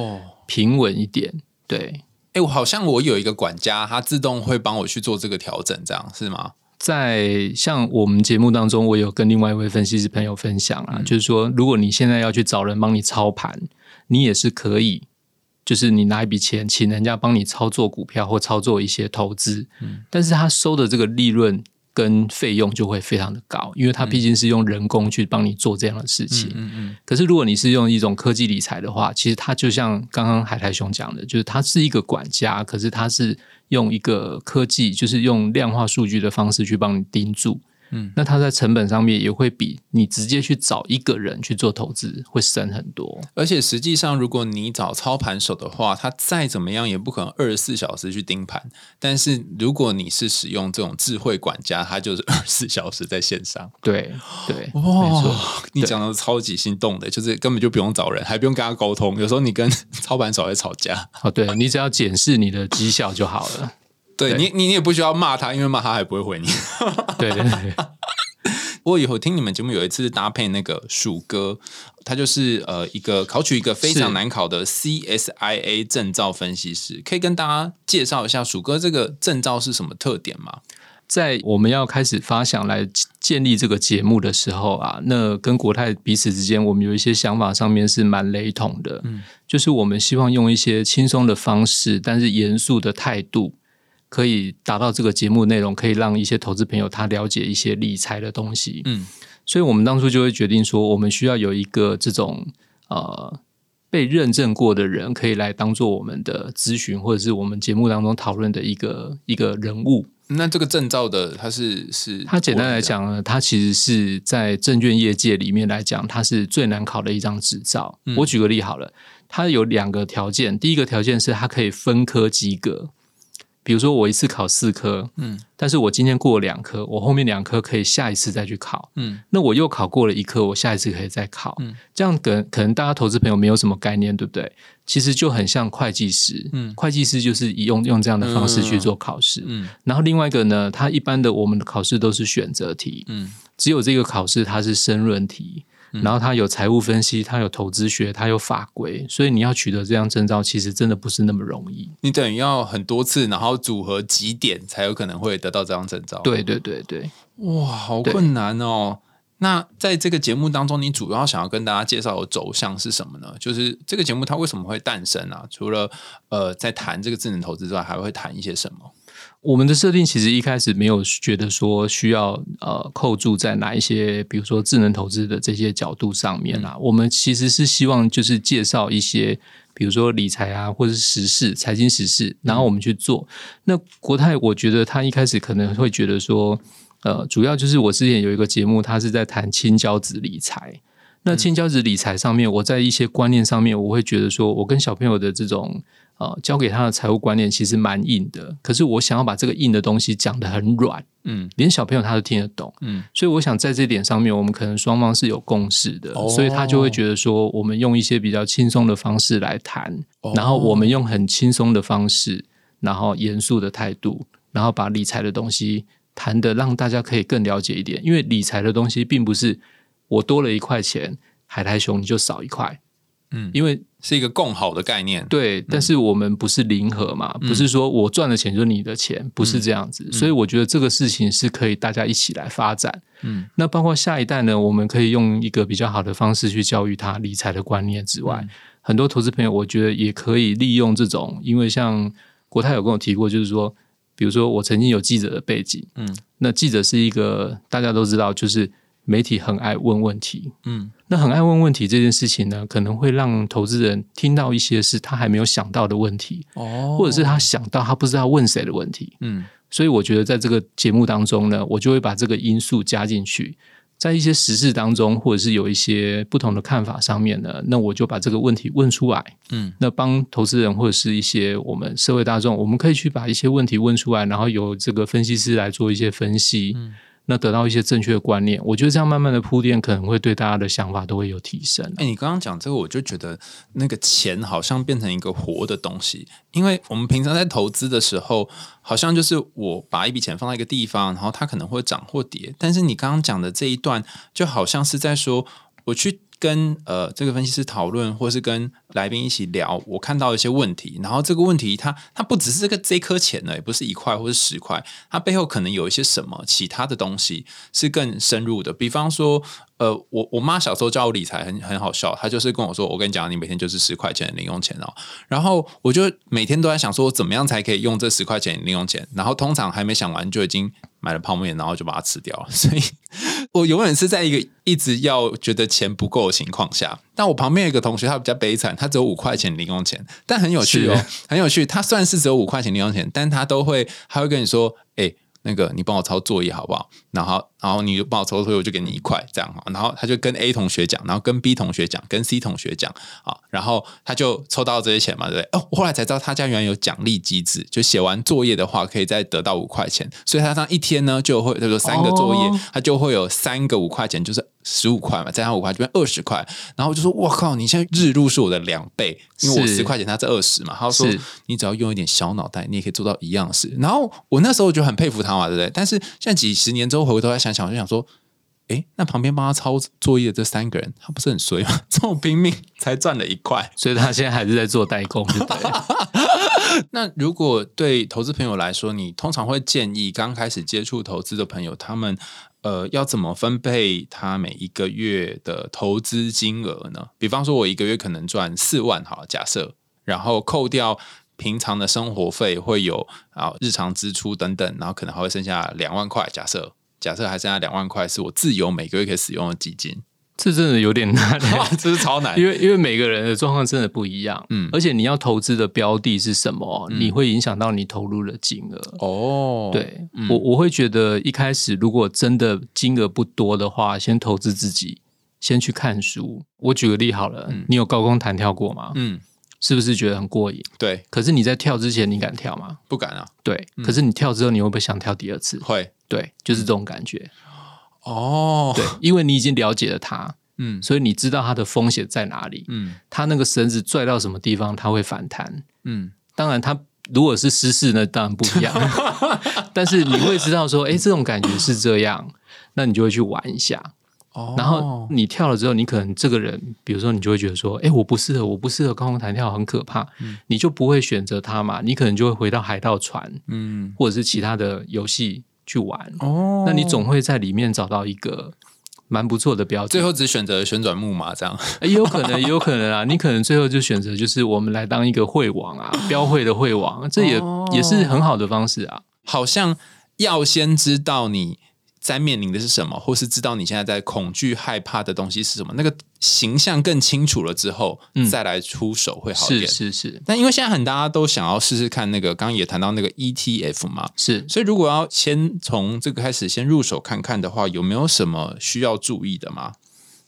平稳一点。对，哎，我好像我有一个管家，他自动会帮我去做这个调整，这样是吗？在像我们节目当中，我有跟另外一位分析师朋友分享啊，就是说，如果你现在要去找人帮你操盘，你也是可以，就是你拿一笔钱请人家帮你操作股票或操作一些投资，嗯，但是他收的这个利润。跟费用就会非常的高，因为它毕竟是用人工去帮你做这样的事情。嗯嗯。可是如果你是用一种科技理财的话，其实它就像刚刚海苔兄讲的，就是它是一个管家，可是它是用一个科技，就是用量化数据的方式去帮你盯住。嗯，那它在成本上面也会比你直接去找一个人去做投资会省很多。而且实际上，如果你找操盘手的话，他再怎么样也不可能二十四小时去盯盘。但是如果你是使用这种智慧管家，他就是 [laughs] 二十四小时在线上。对对，哇，你讲的超级心动的，就是根本就不用找人，还不用跟他沟通。有时候你跟 [laughs] 操盘手在吵架，哦，对你只要检视你的绩效就好了。对你，你也不需要骂他，因为骂他还不会回你。对 [laughs] 对对。我以后听你们节目有一次搭配那个鼠哥，他就是呃一个考取一个非常难考的 CSIA 证照分析师，可以跟大家介绍一下鼠哥这个证照是什么特点吗？在我们要开始发想来建立这个节目的时候啊，那跟国泰彼此之间，我们有一些想法上面是蛮雷同的。嗯，就是我们希望用一些轻松的方式，但是严肃的态度，可以达到这个节目内容，可以让一些投资朋友他了解一些理财的东西。嗯，所以我们当初就会决定说，我们需要有一个这种呃被认证过的人，可以来当做我们的咨询或者是我们节目当中讨论的一个一个人物。那这个证照的，它是是，它简单来讲呢，它其实是在证券业界里面来讲，它是最难考的一张执照。我举个例好了，它有两个条件，第一个条件是它可以分科及格。比如说我一次考四科，嗯，但是我今天过了两科，我后面两科可以下一次再去考，嗯，那我又考过了一科，我下一次可以再考，嗯，这样可可能大家投资朋友没有什么概念，对不对？其实就很像会计师，嗯，会计师就是用用这样的方式去做考试，嗯，然后另外一个呢，它一般的我们的考试都是选择题，嗯，只有这个考试它是申论题。然后它有财务分析，它有投资学，它有法规，所以你要取得这样证照，其实真的不是那么容易。你等于要很多次，然后组合几点，才有可能会得到这张证照。对对对对，哇，好困难哦。那在这个节目当中，你主要想要跟大家介绍的走向是什么呢？就是这个节目它为什么会诞生啊？除了呃，在谈这个智能投资之外，还会谈一些什么？我们的设定其实一开始没有觉得说需要呃扣住在哪一些，比如说智能投资的这些角度上面啊。我们其实是希望就是介绍一些，比如说理财啊，或者是时事、财经时事，然后我们去做。那国泰，我觉得他一开始可能会觉得说，呃，主要就是我之前有一个节目，他是在谈青椒子理财。那青椒子理财上面，我在一些观念上面，我会觉得说我跟小朋友的这种。呃，教给他的财务观念其实蛮硬的，可是我想要把这个硬的东西讲得很软，嗯，连小朋友他都听得懂，嗯，所以我想在这点上面，我们可能双方是有共识的，所以他就会觉得说，我们用一些比较轻松的方式来谈，然后我们用很轻松的方式，然后严肃的态度，然后把理财的东西谈的让大家可以更了解一点，因为理财的东西并不是我多了一块钱，海苔熊你就少一块。嗯，因为是一个共好的概念，对，但是我们不是零和嘛，不是说我赚的钱就是你的钱，不是这样子，所以我觉得这个事情是可以大家一起来发展。嗯，那包括下一代呢，我们可以用一个比较好的方式去教育他理财的观念之外，很多投资朋友我觉得也可以利用这种，因为像国泰有跟我提过，就是说，比如说我曾经有记者的背景，嗯，那记者是一个大家都知道，就是。媒体很爱问问题，嗯，那很爱问问题这件事情呢，可能会让投资人听到一些是他还没有想到的问题，哦，或者是他想到他不知道问谁的问题，嗯，所以我觉得在这个节目当中呢，我就会把这个因素加进去，在一些时事当中，或者是有一些不同的看法上面呢，那我就把这个问题问出来，嗯，那帮投资人或者是一些我们社会大众，我们可以去把一些问题问出来，然后由这个分析师来做一些分析，嗯。那得到一些正确的观念，我觉得这样慢慢的铺垫，可能会对大家的想法都会有提升。哎，你刚刚讲这个，我就觉得那个钱好像变成一个活的东西，因为我们平常在投资的时候，好像就是我把一笔钱放在一个地方，然后它可能会涨或跌。但是你刚刚讲的这一段，就好像是在说，我去跟呃这个分析师讨论，或是跟来宾一起聊，我看到一些问题，然后这个问题它它不只是这个这颗钱呢，也不是一块或是十块，它背后可能有一些什么其他的东西是更深入的。比方说，呃，我我妈小时候教我理财很很好笑，她就是跟我说，我跟你讲，你每天就是十块钱的零用钱哦。然后我就每天都在想说，怎么样才可以用这十块钱零用钱？然后通常还没想完就已经买了泡面，然后就把它吃掉了。[laughs] 所以我永远是在一个一直要觉得钱不够的情况下。但我旁边有一个同学，他比较悲惨。他只有五块钱零用钱，但很有趣哦，很有趣。他算是只有五块钱零用钱，但他都会，他会跟你说：“哎，那个你帮我抄作业好不好？”然后，然然后你就帮我抽抽，我就给你一块这样哈。然后他就跟 A 同学讲，然后跟 B 同学讲，跟 C 同学讲啊，然后他就抽到这些钱嘛，对不对？哦，后来才知道他家原来有奖励机制，就写完作业的话可以再得到五块钱，所以他这样一天呢就会，他说三个作业，他就会有三个五块钱，就是十五块嘛，再加五块就变二十块。然后我就说，我靠，你现在日入是我的两倍，因为我十块钱，他是二十嘛。他说，你只要用一点小脑袋，你也可以做到一样事。然后我那时候就很佩服他嘛，对不对？但是现在几十年之后回过头来想想，我就想说，哎，那旁边帮他抄作业的这三个人，他不是很衰吗？这么拼命才赚了一块，所以他现在还是在做代工，对对？[laughs] 那如果对投资朋友来说，你通常会建议刚开始接触投资的朋友，他们呃要怎么分配他每一个月的投资金额呢？比方说，我一个月可能赚四万，好假设，然后扣掉。平常的生活费会有啊，日常支出等等，然后可能还会剩下两万块。假设假设还剩下两万块是我自由每个月可以使用的基金，这真的有点难，[laughs] 这是超难，因为因为每个人的状况真的不一样，嗯，而且你要投资的标的是什么，你会影响到你投入的金额。哦，对我我会觉得一开始如果真的金额不多的话，先投资自己，先去看书。我举个例好了，你有高空弹跳过吗？嗯。是不是觉得很过瘾？对。可是你在跳之前，你敢跳吗？不敢啊。对。可是你跳之后，你会不会想跳第二次？会。对，就是这种感觉。哦。对，因为你已经了解了它，嗯，所以你知道它的风险在哪里，嗯，它那个绳子拽到什么地方，它会反弹，嗯。当然，它如果是失事，那当然不一样。[laughs] 但是你会知道说，哎，这种感觉是这样，那你就会去玩一下。然后你跳了之后，你可能这个人，比如说你就会觉得说，哎，我不适合，我不适合高空弹跳，很可怕，你就不会选择它嘛？你可能就会回到海盗船，嗯，或者是其他的游戏去玩。哦，那你总会在里面找到一个蛮不错的标的。最后只选择旋转木马这样，也有可能，也 [laughs] 有可能啊。你可能最后就选择就是我们来当一个会王啊，标会的会王，这也也是很好的方式啊。好像要先知道你。在面临的是什么，或是知道你现在在恐惧、害怕的东西是什么？那个形象更清楚了之后，再来出手会好一点。是是是。但因为现在很大家都想要试试看那个，刚刚也谈到那个 ETF 嘛，是。所以如果要先从这个开始先入手看看的话，有没有什么需要注意的吗？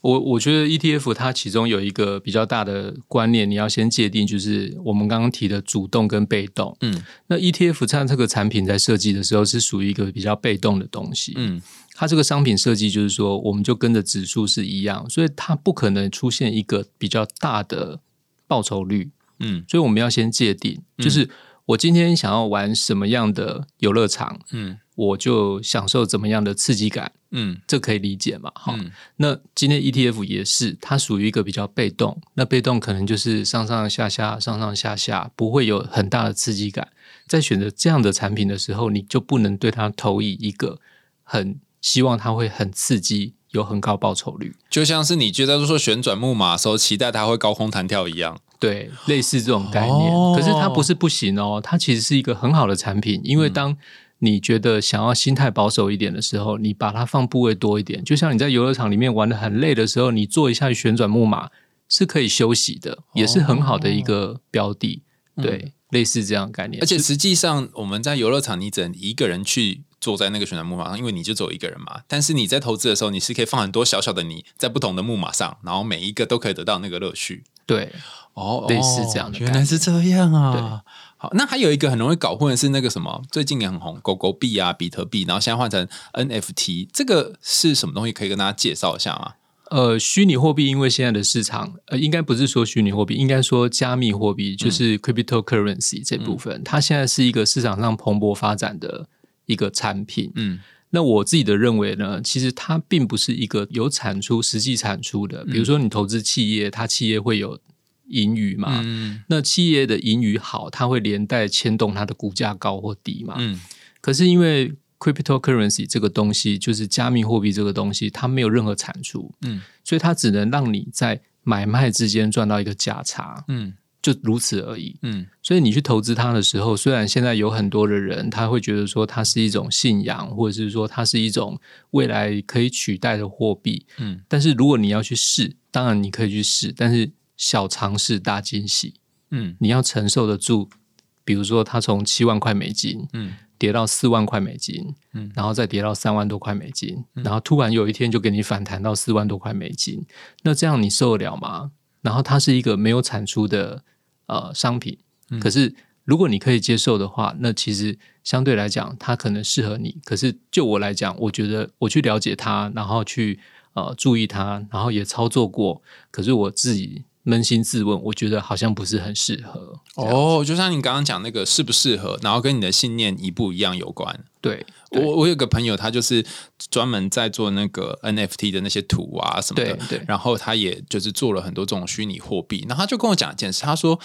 我我觉得 ETF 它其中有一个比较大的观念，你要先界定，就是我们刚刚提的主动跟被动。嗯，那 ETF 它这个产品在设计的时候是属于一个比较被动的东西。嗯，它这个商品设计就是说，我们就跟着指数是一样，所以它不可能出现一个比较大的报酬率。嗯，所以我们要先界定，就是我今天想要玩什么样的游乐场。嗯。我就享受怎么样的刺激感，嗯，这可以理解嘛？好，那今天 ETF 也是，它属于一个比较被动，那被动可能就是上上下下、上上下下，不会有很大的刺激感。在选择这样的产品的时候，你就不能对它投以一个很希望它会很刺激、有很高报酬率，就像是你觉得说旋转木马的时候，期待它会高空弹跳一样，对，类似这种概念。可是它不是不行哦，它其实是一个很好的产品，因为当你觉得想要心态保守一点的时候，你把它放部位多一点，就像你在游乐场里面玩的很累的时候，你做一下旋转木马是可以休息的，也是很好的一个标的。对，类似这样概念。而且实际上，我们在游乐场，你只能一个人去坐在那个旋转木马上，因为你就只有一个人嘛。但是你在投资的时候，你是可以放很多小小的你在不同的木马上，然后每一个都可以得到那个乐趣。对，哦，类似这样的，原来是这样啊。那还有一个很容易搞混的是那个什么，最近也很红，狗狗币啊，比特币，然后现在换成 NFT，这个是什么东西？可以跟大家介绍一下吗？呃，虚拟货币，因为现在的市场，呃，应该不是说虚拟货币，应该说加密货币，就是 cryptocurrency 这部分，它现在是一个市场上蓬勃发展的一个产品。嗯，那我自己的认为呢，其实它并不是一个有产出、实际产出的。比如说，你投资企业，它企业会有。盈余嘛，那企业的盈余好，它会连带牵动它的股价高或低嘛。嗯，可是因为 cryptocurrency 这个东西，就是加密货币这个东西，它没有任何产出，嗯，所以它只能让你在买卖之间赚到一个价差，嗯，就如此而已，嗯。所以你去投资它的时候，虽然现在有很多的人他会觉得说它是一种信仰，或者是说它是一种未来可以取代的货币，嗯，但是如果你要去试，当然你可以去试，但是。小尝试大惊喜，嗯，你要承受得住。比如说，它从七万块美金，嗯，跌到四万块美金，嗯，然后再跌到三万多块美金，然后突然有一天就给你反弹到四万多块美金，那这样你受得了吗？然后它是一个没有产出的呃商品，可是如果你可以接受的话，那其实相对来讲它可能适合你。可是就我来讲，我觉得我去了解它，然后去呃注意它，然后也操作过，可是我自己。扪心自问，我觉得好像不是很适合。哦，就像你刚刚讲那个适不适合，然后跟你的信念一不一样有关。对我，我有个朋友，他就是专门在做那个 NFT 的那些图啊什么的。对，然后他也就是做了很多这种虚拟货币。然后他就跟我讲一件事，他说，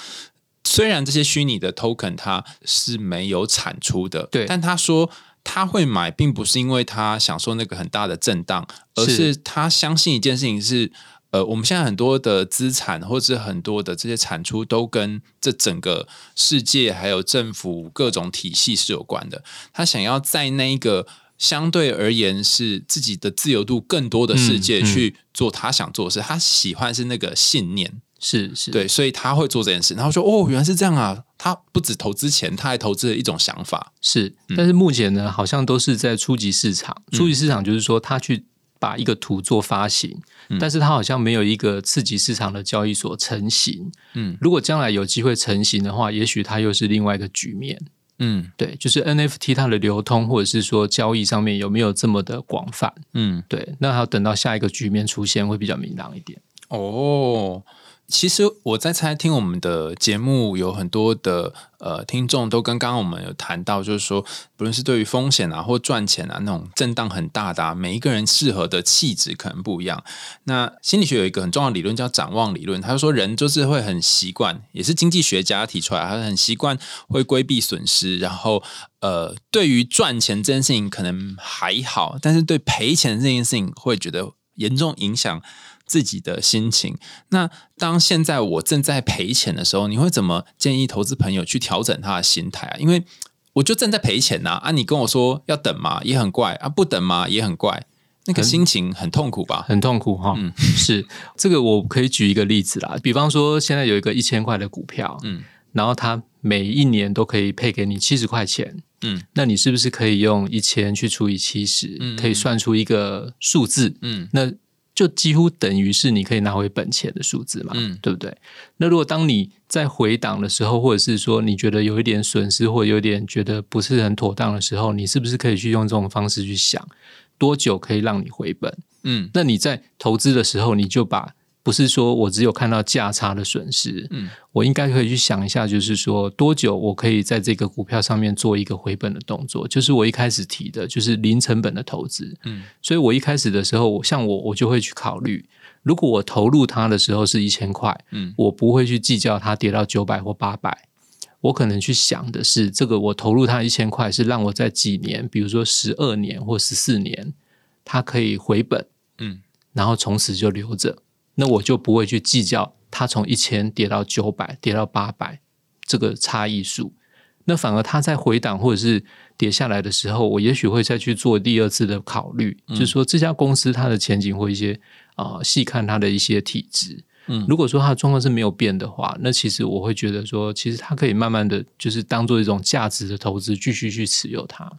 虽然这些虚拟的 token 它是没有产出的，对，但他说他会买，并不是因为他享受那个很大的震荡，而是他相信一件事情是。呃，我们现在很多的资产，或者是很多的这些产出，都跟这整个世界还有政府各种体系是有关的。他想要在那一个相对而言是自己的自由度更多的世界去做他想做的事。他喜欢是那个信念，是是对，所以他会做这件事。然后说，哦，原来是这样啊！他不止投资钱，他还投资了一种想法。是，但是目前呢，好像都是在初级市场。初级市场就是说，他去。把一个图做发行，但是它好像没有一个刺激市场的交易所成型。嗯，如果将来有机会成型的话，也许它又是另外一个局面。嗯，对，就是 NFT 它的流通或者是说交易上面有没有这么的广泛？嗯，对，那还要等到下一个局面出现会比较明朗一点。哦。其实我在猜，听我们的节目有很多的呃听众都跟刚刚我们有谈到，就是说，不论是对于风险啊或赚钱啊那种震荡很大的，每一个人适合的气质可能不一样。那心理学有一个很重要的理论叫展望理论，他说人就是会很习惯，也是经济学家提出来，他很习惯会规避损失，然后呃，对于赚钱这件事情可能还好，但是对赔钱这件事情会觉得严重影响。自己的心情。那当现在我正在赔钱的时候，你会怎么建议投资朋友去调整他的心态啊？因为我就正在赔钱呐啊！你跟我说要等嘛，也很怪啊；不等嘛，也很怪。那个心情很痛苦吧？很痛苦哈。嗯，[laughs] 是这个，我可以举一个例子啦。比方说，现在有一个一千块的股票，嗯，然后它每一年都可以配给你七十块钱，嗯，那你是不是可以用一千去除以七十，可以算出一个数字？嗯，那。就几乎等于是你可以拿回本钱的数字嘛，嗯，对不对？那如果当你在回档的时候，或者是说你觉得有一点损失，或有点觉得不是很妥当的时候，你是不是可以去用这种方式去想多久可以让你回本？嗯，那你在投资的时候，你就把。不是说我只有看到价差的损失，嗯，我应该可以去想一下，就是说多久我可以在这个股票上面做一个回本的动作，就是我一开始提的，就是零成本的投资，嗯，所以我一开始的时候，像我我就会去考虑，如果我投入它的时候是一千块，嗯，我不会去计较它跌到九百或八百，我可能去想的是，这个我投入它一千块是让我在几年，比如说十二年或十四年，它可以回本，嗯，然后从此就留着。那我就不会去计较它从一千跌到九百，跌到八百这个差异数。那反而它在回档或者是跌下来的时候，我也许会再去做第二次的考虑，就是说这家公司它的前景或一些啊细看它的一些体质。嗯，如果说它的状况是没有变的话，那其实我会觉得说，其实它可以慢慢的就是当做一种价值的投资，继续去持有它。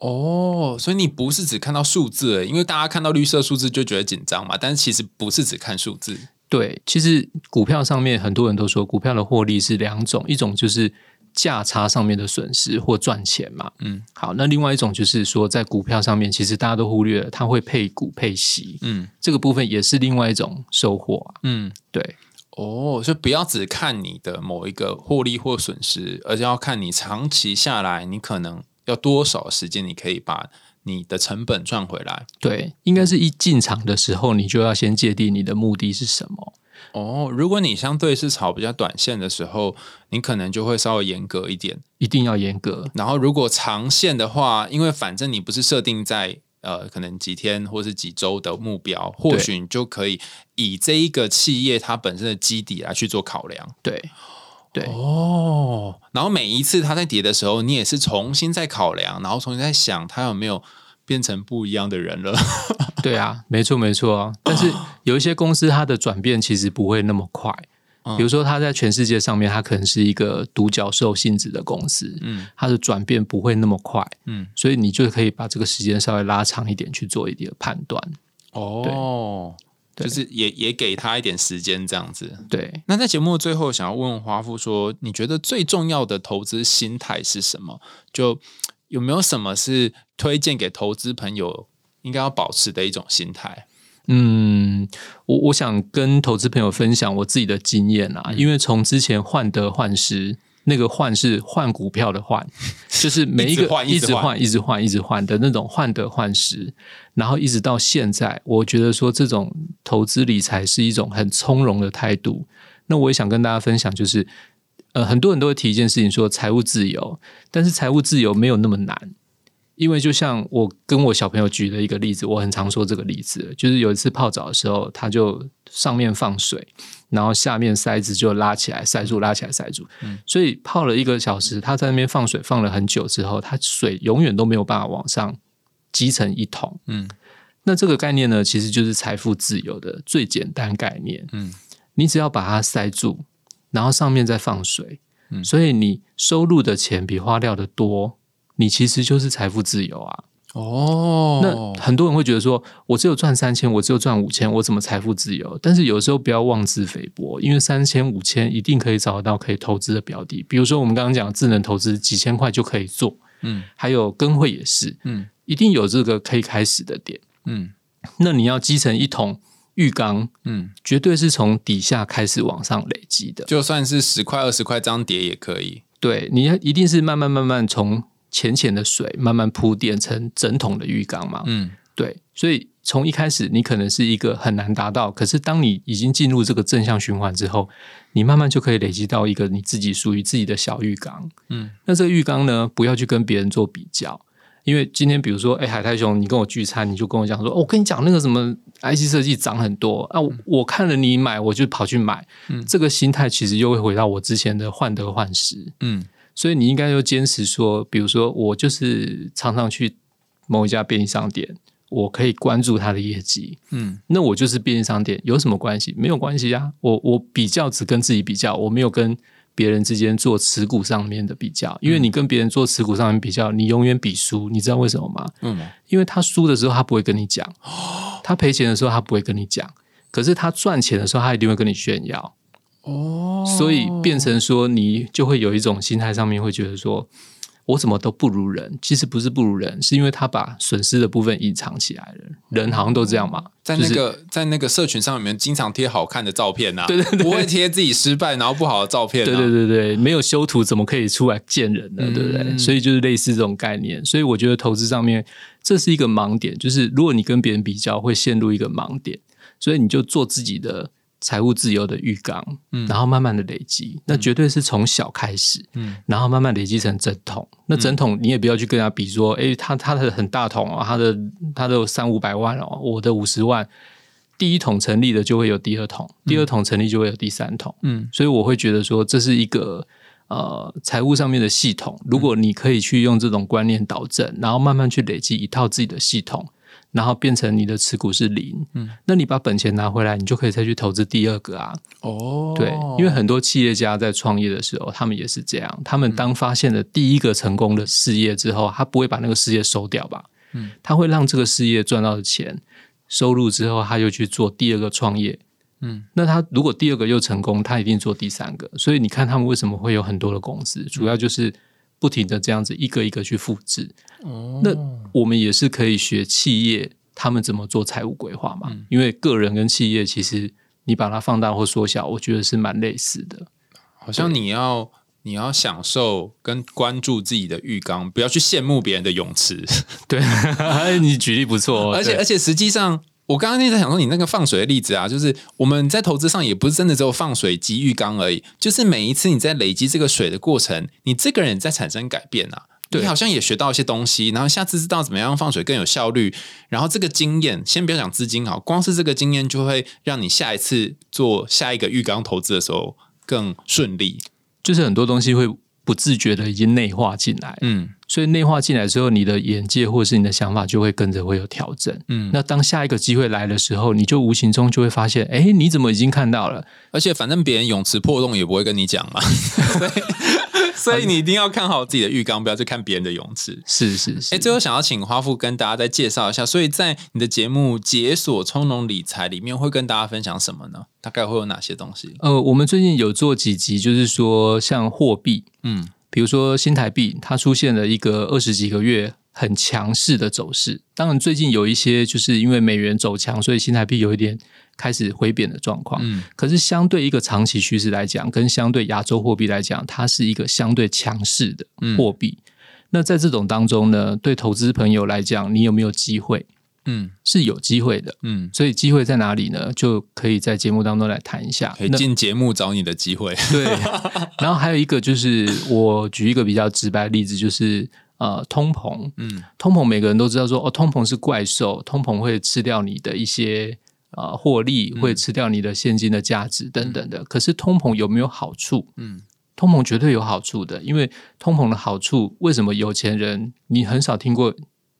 哦，所以你不是只看到数字，因为大家看到绿色数字就觉得紧张嘛。但是其实不是只看数字。对，其实股票上面很多人都说，股票的获利是两种，一种就是价差上面的损失或赚钱嘛。嗯，好，那另外一种就是说，在股票上面，其实大家都忽略了，它会配股配息。嗯，这个部分也是另外一种收获。嗯，对。哦，所以不要只看你的某一个获利或损失，而是要看你长期下来，你可能。要多少时间，你可以把你的成本赚回来？对，应该是一进场的时候，你就要先界定你的目的是什么。哦，如果你相对是炒比较短线的时候，你可能就会稍微严格一点，一定要严格。然后，如果长线的话，因为反正你不是设定在呃可能几天或是几周的目标，或许你就可以以这一个企业它本身的基底来去做考量。对。对。哦，然后每一次它在跌的时候，你也是重新再考量，然后重新在想它有没有变成不一样的人了。[laughs] 对啊，没错没错。但是有一些公司它的转变其实不会那么快，比如说它在全世界上面，它可能是一个独角兽性质的公司，嗯，它的转变不会那么快，嗯，所以你就可以把这个时间稍微拉长一点去做一点判断。哦，就是也也给他一点时间这样子。对，那在节目最后，想要问华富说，你觉得最重要的投资心态是什么？就有没有什么是推荐给投资朋友应该要保持的一种心态？嗯，我我想跟投资朋友分享我自己的经验啊，因为从之前患得患失，那个换是换股票的换，[laughs] 就是每一个一直换、一直换、一直换的那种患得患失，然后一直到现在，我觉得说这种投资理财是一种很从容的态度。那我也想跟大家分享，就是呃，很多人都会提一件事情，说财务自由，但是财务自由没有那么难。因为就像我跟我小朋友举的一个例子，我很常说这个例子，就是有一次泡澡的时候，他就上面放水，然后下面塞子就拉起来塞住，拉起来塞住，嗯所以泡了一个小时，他在那边放水放了很久之后，他水永远都没有办法往上积成一桶。嗯，那这个概念呢，其实就是财富自由的最简单概念。嗯，你只要把它塞住，然后上面再放水，所以你收入的钱比花掉的多。你其实就是财富自由啊！哦，那很多人会觉得说，我只有赚三千，我只有赚五千，我怎么财富自由？但是有时候不要妄自菲薄，因为三千五千一定可以找得到可以投资的标的。比如说我们刚刚讲智能投资，几千块就可以做。嗯，还有跟会也是，嗯，一定有这个可以开始的点。嗯，那你要积成一桶浴缸，嗯，绝对是从底下开始往上累积的。就算是十块、二十块张叠也可以。对，你一定是慢慢慢慢从。浅浅的水慢慢铺垫成整桶的浴缸嘛，嗯，对，所以从一开始你可能是一个很难达到，可是当你已经进入这个正向循环之后，你慢慢就可以累积到一个你自己属于自己的小浴缸，嗯，那这个浴缸呢，不要去跟别人做比较，因为今天比如说，哎，海泰兄，你跟我聚餐，你就跟我讲说，我跟你讲那个什么 IC 设计涨很多啊，我看了你买，我就跑去买，嗯，这个心态其实又会回到我之前的患得患失，嗯。所以你应该要坚持说，比如说我就是常常去某一家便利商店，我可以关注它的业绩，嗯，那我就是便利商店有什么关系？没有关系啊，我我比较只跟自己比较，我没有跟别人之间做持股上面的比较，因为你跟别人做持股上面比较，你永远比输，你知道为什么吗？嗯，因为他输的时候他不会跟你讲，他赔钱的时候他不会跟你讲，可是他赚钱的时候他一定会跟你炫耀。哦，所以变成说，你就会有一种心态上面会觉得说，我怎么都不如人。其实不是不如人，是因为他把损失的部分隐藏起来了。人好像都这样嘛，在那个在那个社群上面经常贴好看的照片呐，[laughs] 对对对，不会贴自己失败然后不好的照片。对对对对，没有修图怎么可以出来见人呢？对不对？所以就是类似这种概念。所以我觉得投资上面这是一个盲点，就是如果你跟别人比较，会陷入一个盲点。所以你就做自己的。财务自由的浴缸，嗯，然后慢慢的累积，那绝对是从小开始，嗯，然后慢慢累积成整桶。那整桶你也不要去跟他比说，哎，他他的很大桶哦，他的他的三五百万哦，我的五十万，第一桶成立的就会有第二桶，第二桶成立就会有第三桶，嗯，所以我会觉得说这是一个呃财务上面的系统，如果你可以去用这种观念导正，然后慢慢去累积一套自己的系统。然后变成你的持股是零，嗯，那你把本钱拿回来，你就可以再去投资第二个啊。哦，对，因为很多企业家在创业的时候，他们也是这样。他们当发现了第一个成功的事业之后，他不会把那个事业收掉吧？嗯，他会让这个事业赚到的钱收入之后，他又去做第二个创业。嗯，那他如果第二个又成功，他一定做第三个。所以你看，他们为什么会有很多的公司，主要就是。不停的这样子一个一个去复制，哦，那我们也是可以学企业他们怎么做财务规划嘛？因为个人跟企业其实你把它放大或缩小，我觉得是蛮类似的。好像你要你要享受跟关注自己的浴缸，不要去羡慕别人的泳池。[laughs] 对，[laughs] 你举例不错，[laughs] 而且而且实际上。我刚刚一直在想说，你那个放水的例子啊，就是我们在投资上也不是真的只有放水及浴缸而已，就是每一次你在累积这个水的过程，你这个人在产生改变啊，你好像也学到一些东西，然后下次知道怎么样放水更有效率，然后这个经验，先不要讲资金啊，光是这个经验就会让你下一次做下一个浴缸投资的时候更顺利，就是很多东西会。不自觉的已经内化进来，嗯，所以内化进来之后，你的眼界或是你的想法就会跟着会有调整，嗯，那当下一个机会来的时候，你就无形中就会发现，哎，你怎么已经看到了？而且反正别人泳池破洞也不会跟你讲嘛，[laughs] [laughs] [laughs] 所以你一定要看好自己的浴缸，不要去看别人的泳池。是是是。哎，最后想要请花富跟大家再介绍一下，所以在你的节目《解锁从容理财》里面会跟大家分享什么呢？大概会有哪些东西？呃，我们最近有做几集，就是说像货币，嗯，比如说新台币，它出现了一个二十几个月很强势的走势。当然，最近有一些就是因为美元走强，所以新台币有一点。开始回贬的状况，嗯，可是相对一个长期趋势来讲，跟相对亚洲货币来讲，它是一个相对强势的货币。那在这种当中呢，对投资朋友来讲，你有没有机会？嗯，是有机会的，嗯，所以机会在哪里呢？就可以在节目当中来谈一下，可以进节目找你的机会。[laughs] 对，然后还有一个就是，我举一个比较直白的例子，就是呃，通膨，嗯，通膨每个人都知道说，哦，通膨是怪兽，通膨会吃掉你的一些。啊，获利会吃掉你的现金的价值等等的。可是通膨有没有好处？嗯，通膨绝对有好处的，因为通膨的好处，为什么有钱人你很少听过？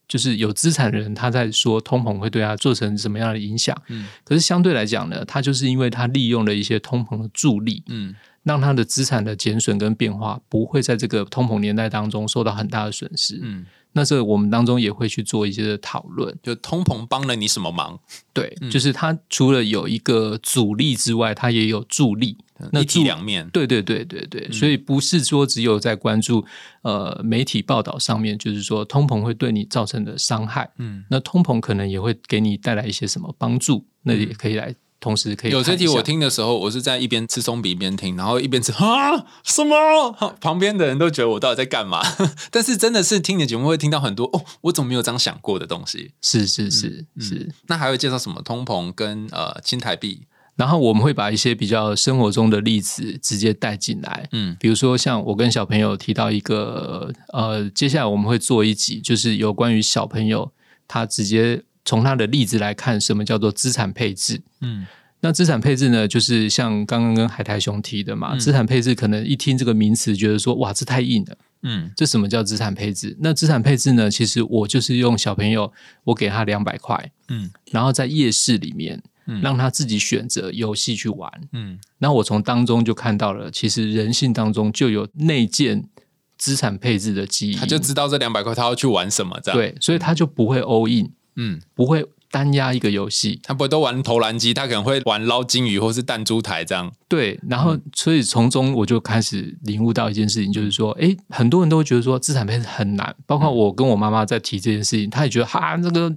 就是有资产的人他在说通膨会对他做成什么样的影响？嗯，可是相对来讲呢，他就是因为他利用了一些通膨的助力，嗯，让他的资产的减损跟变化不会在这个通膨年代当中受到很大的损失。嗯。那这我们当中也会去做一些讨论，就通膨帮了你什么忙？对，就是它除了有一个阻力之外，它也有助力，一体两面。对对对对对，所以不是说只有在关注呃媒体报道上面，就是说通膨会对你造成的伤害，嗯，那通膨可能也会给你带来一些什么帮助，那也可以来。同时可以有这题我听的时候，我是在一边吃松饼一边听，然后一边吃 [laughs] 啊什么？旁边的人都觉得我到底在干嘛？[laughs] 但是真的是听你的节目会听到很多哦，我怎么没有这样想过的东西？是是是是。那还会介绍什么通膨跟呃新台币？然后我们会把一些比较生活中的例子直接带进来，嗯，比如说像我跟小朋友提到一个呃，接下来我们会做一集，就是有关于小朋友他直接。从他的例子来看，什么叫做资产配置？嗯，那资产配置呢，就是像刚刚跟海苔熊提的嘛。资产配置可能一听这个名词，觉得说哇，这太硬了。嗯，这什么叫资产配置？那资产配置呢？其实我就是用小朋友，我给他两百块，嗯，然后在夜市里面，嗯，让他自己选择游戏去玩，嗯，那我从当中就看到了，其实人性当中就有内建资产配置的基因，他就知道这两百块他要去玩什么，这样对，所以他就不会 all in。嗯，不会单压一个游戏，他不会都玩投篮机，他可能会玩捞金鱼或是弹珠台这样。对，然后所以从中我就开始领悟到一件事情，就是说，哎，很多人都会觉得说资产配置很难，包括我跟我妈妈在提这件事情，她也觉得哈，这个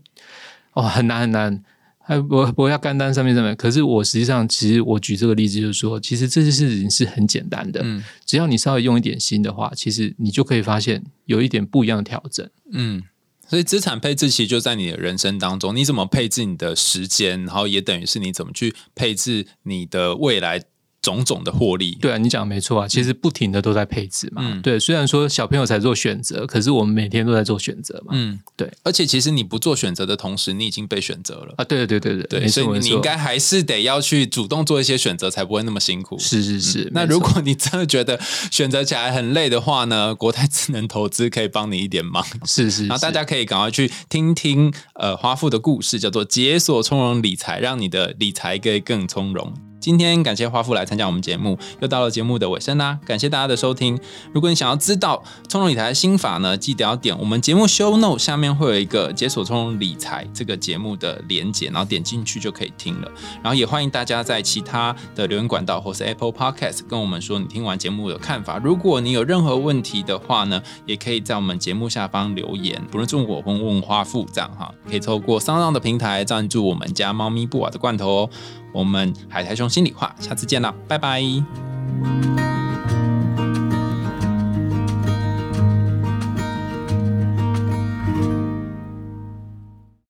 哦很难很难，还我我要干单上面上面。可是我实际上，其实我举这个例子就是说，其实这件事情是很简单的，嗯，只要你稍微用一点心的话，其实你就可以发现有一点不一样的调整，嗯。所以资产配置其实就在你的人生当中，你怎么配置你的时间，然后也等于是你怎么去配置你的未来。种种的获利，对啊，你讲的没错啊，其实不停的都在配置嘛。对，虽然说小朋友才做选择，可是我们每天都在做选择嘛。嗯，对。而且其实你不做选择的同时，你已经被选择了啊。对对对对对，所以你应该还是得要去主动做一些选择，才不会那么辛苦。是是是。那如果你真的觉得选择起来很累的话呢，国泰智能投资可以帮你一点忙。是是。然后大家可以赶快去听听呃华富的故事，叫做解锁从容理财，让你的理财可以更从容。今天感谢花富来参加我们节目，又到了节目的尾声啦！感谢大家的收听。如果你想要知道从容理财的心法呢，记得要点我们节目 show note 下面会有一个解锁从容理财这个节目的连接，然后点进去就可以听了。然后也欢迎大家在其他的留言管道或是 Apple Podcast 跟我们说你听完节目的看法。如果你有任何问题的话呢，也可以在我们节目下方留言，不论中我或问花富这样哈，可以透过商浪的平台赞助我们家猫咪布瓦的罐头哦。我们海苔熊心里话，下次见了，拜拜。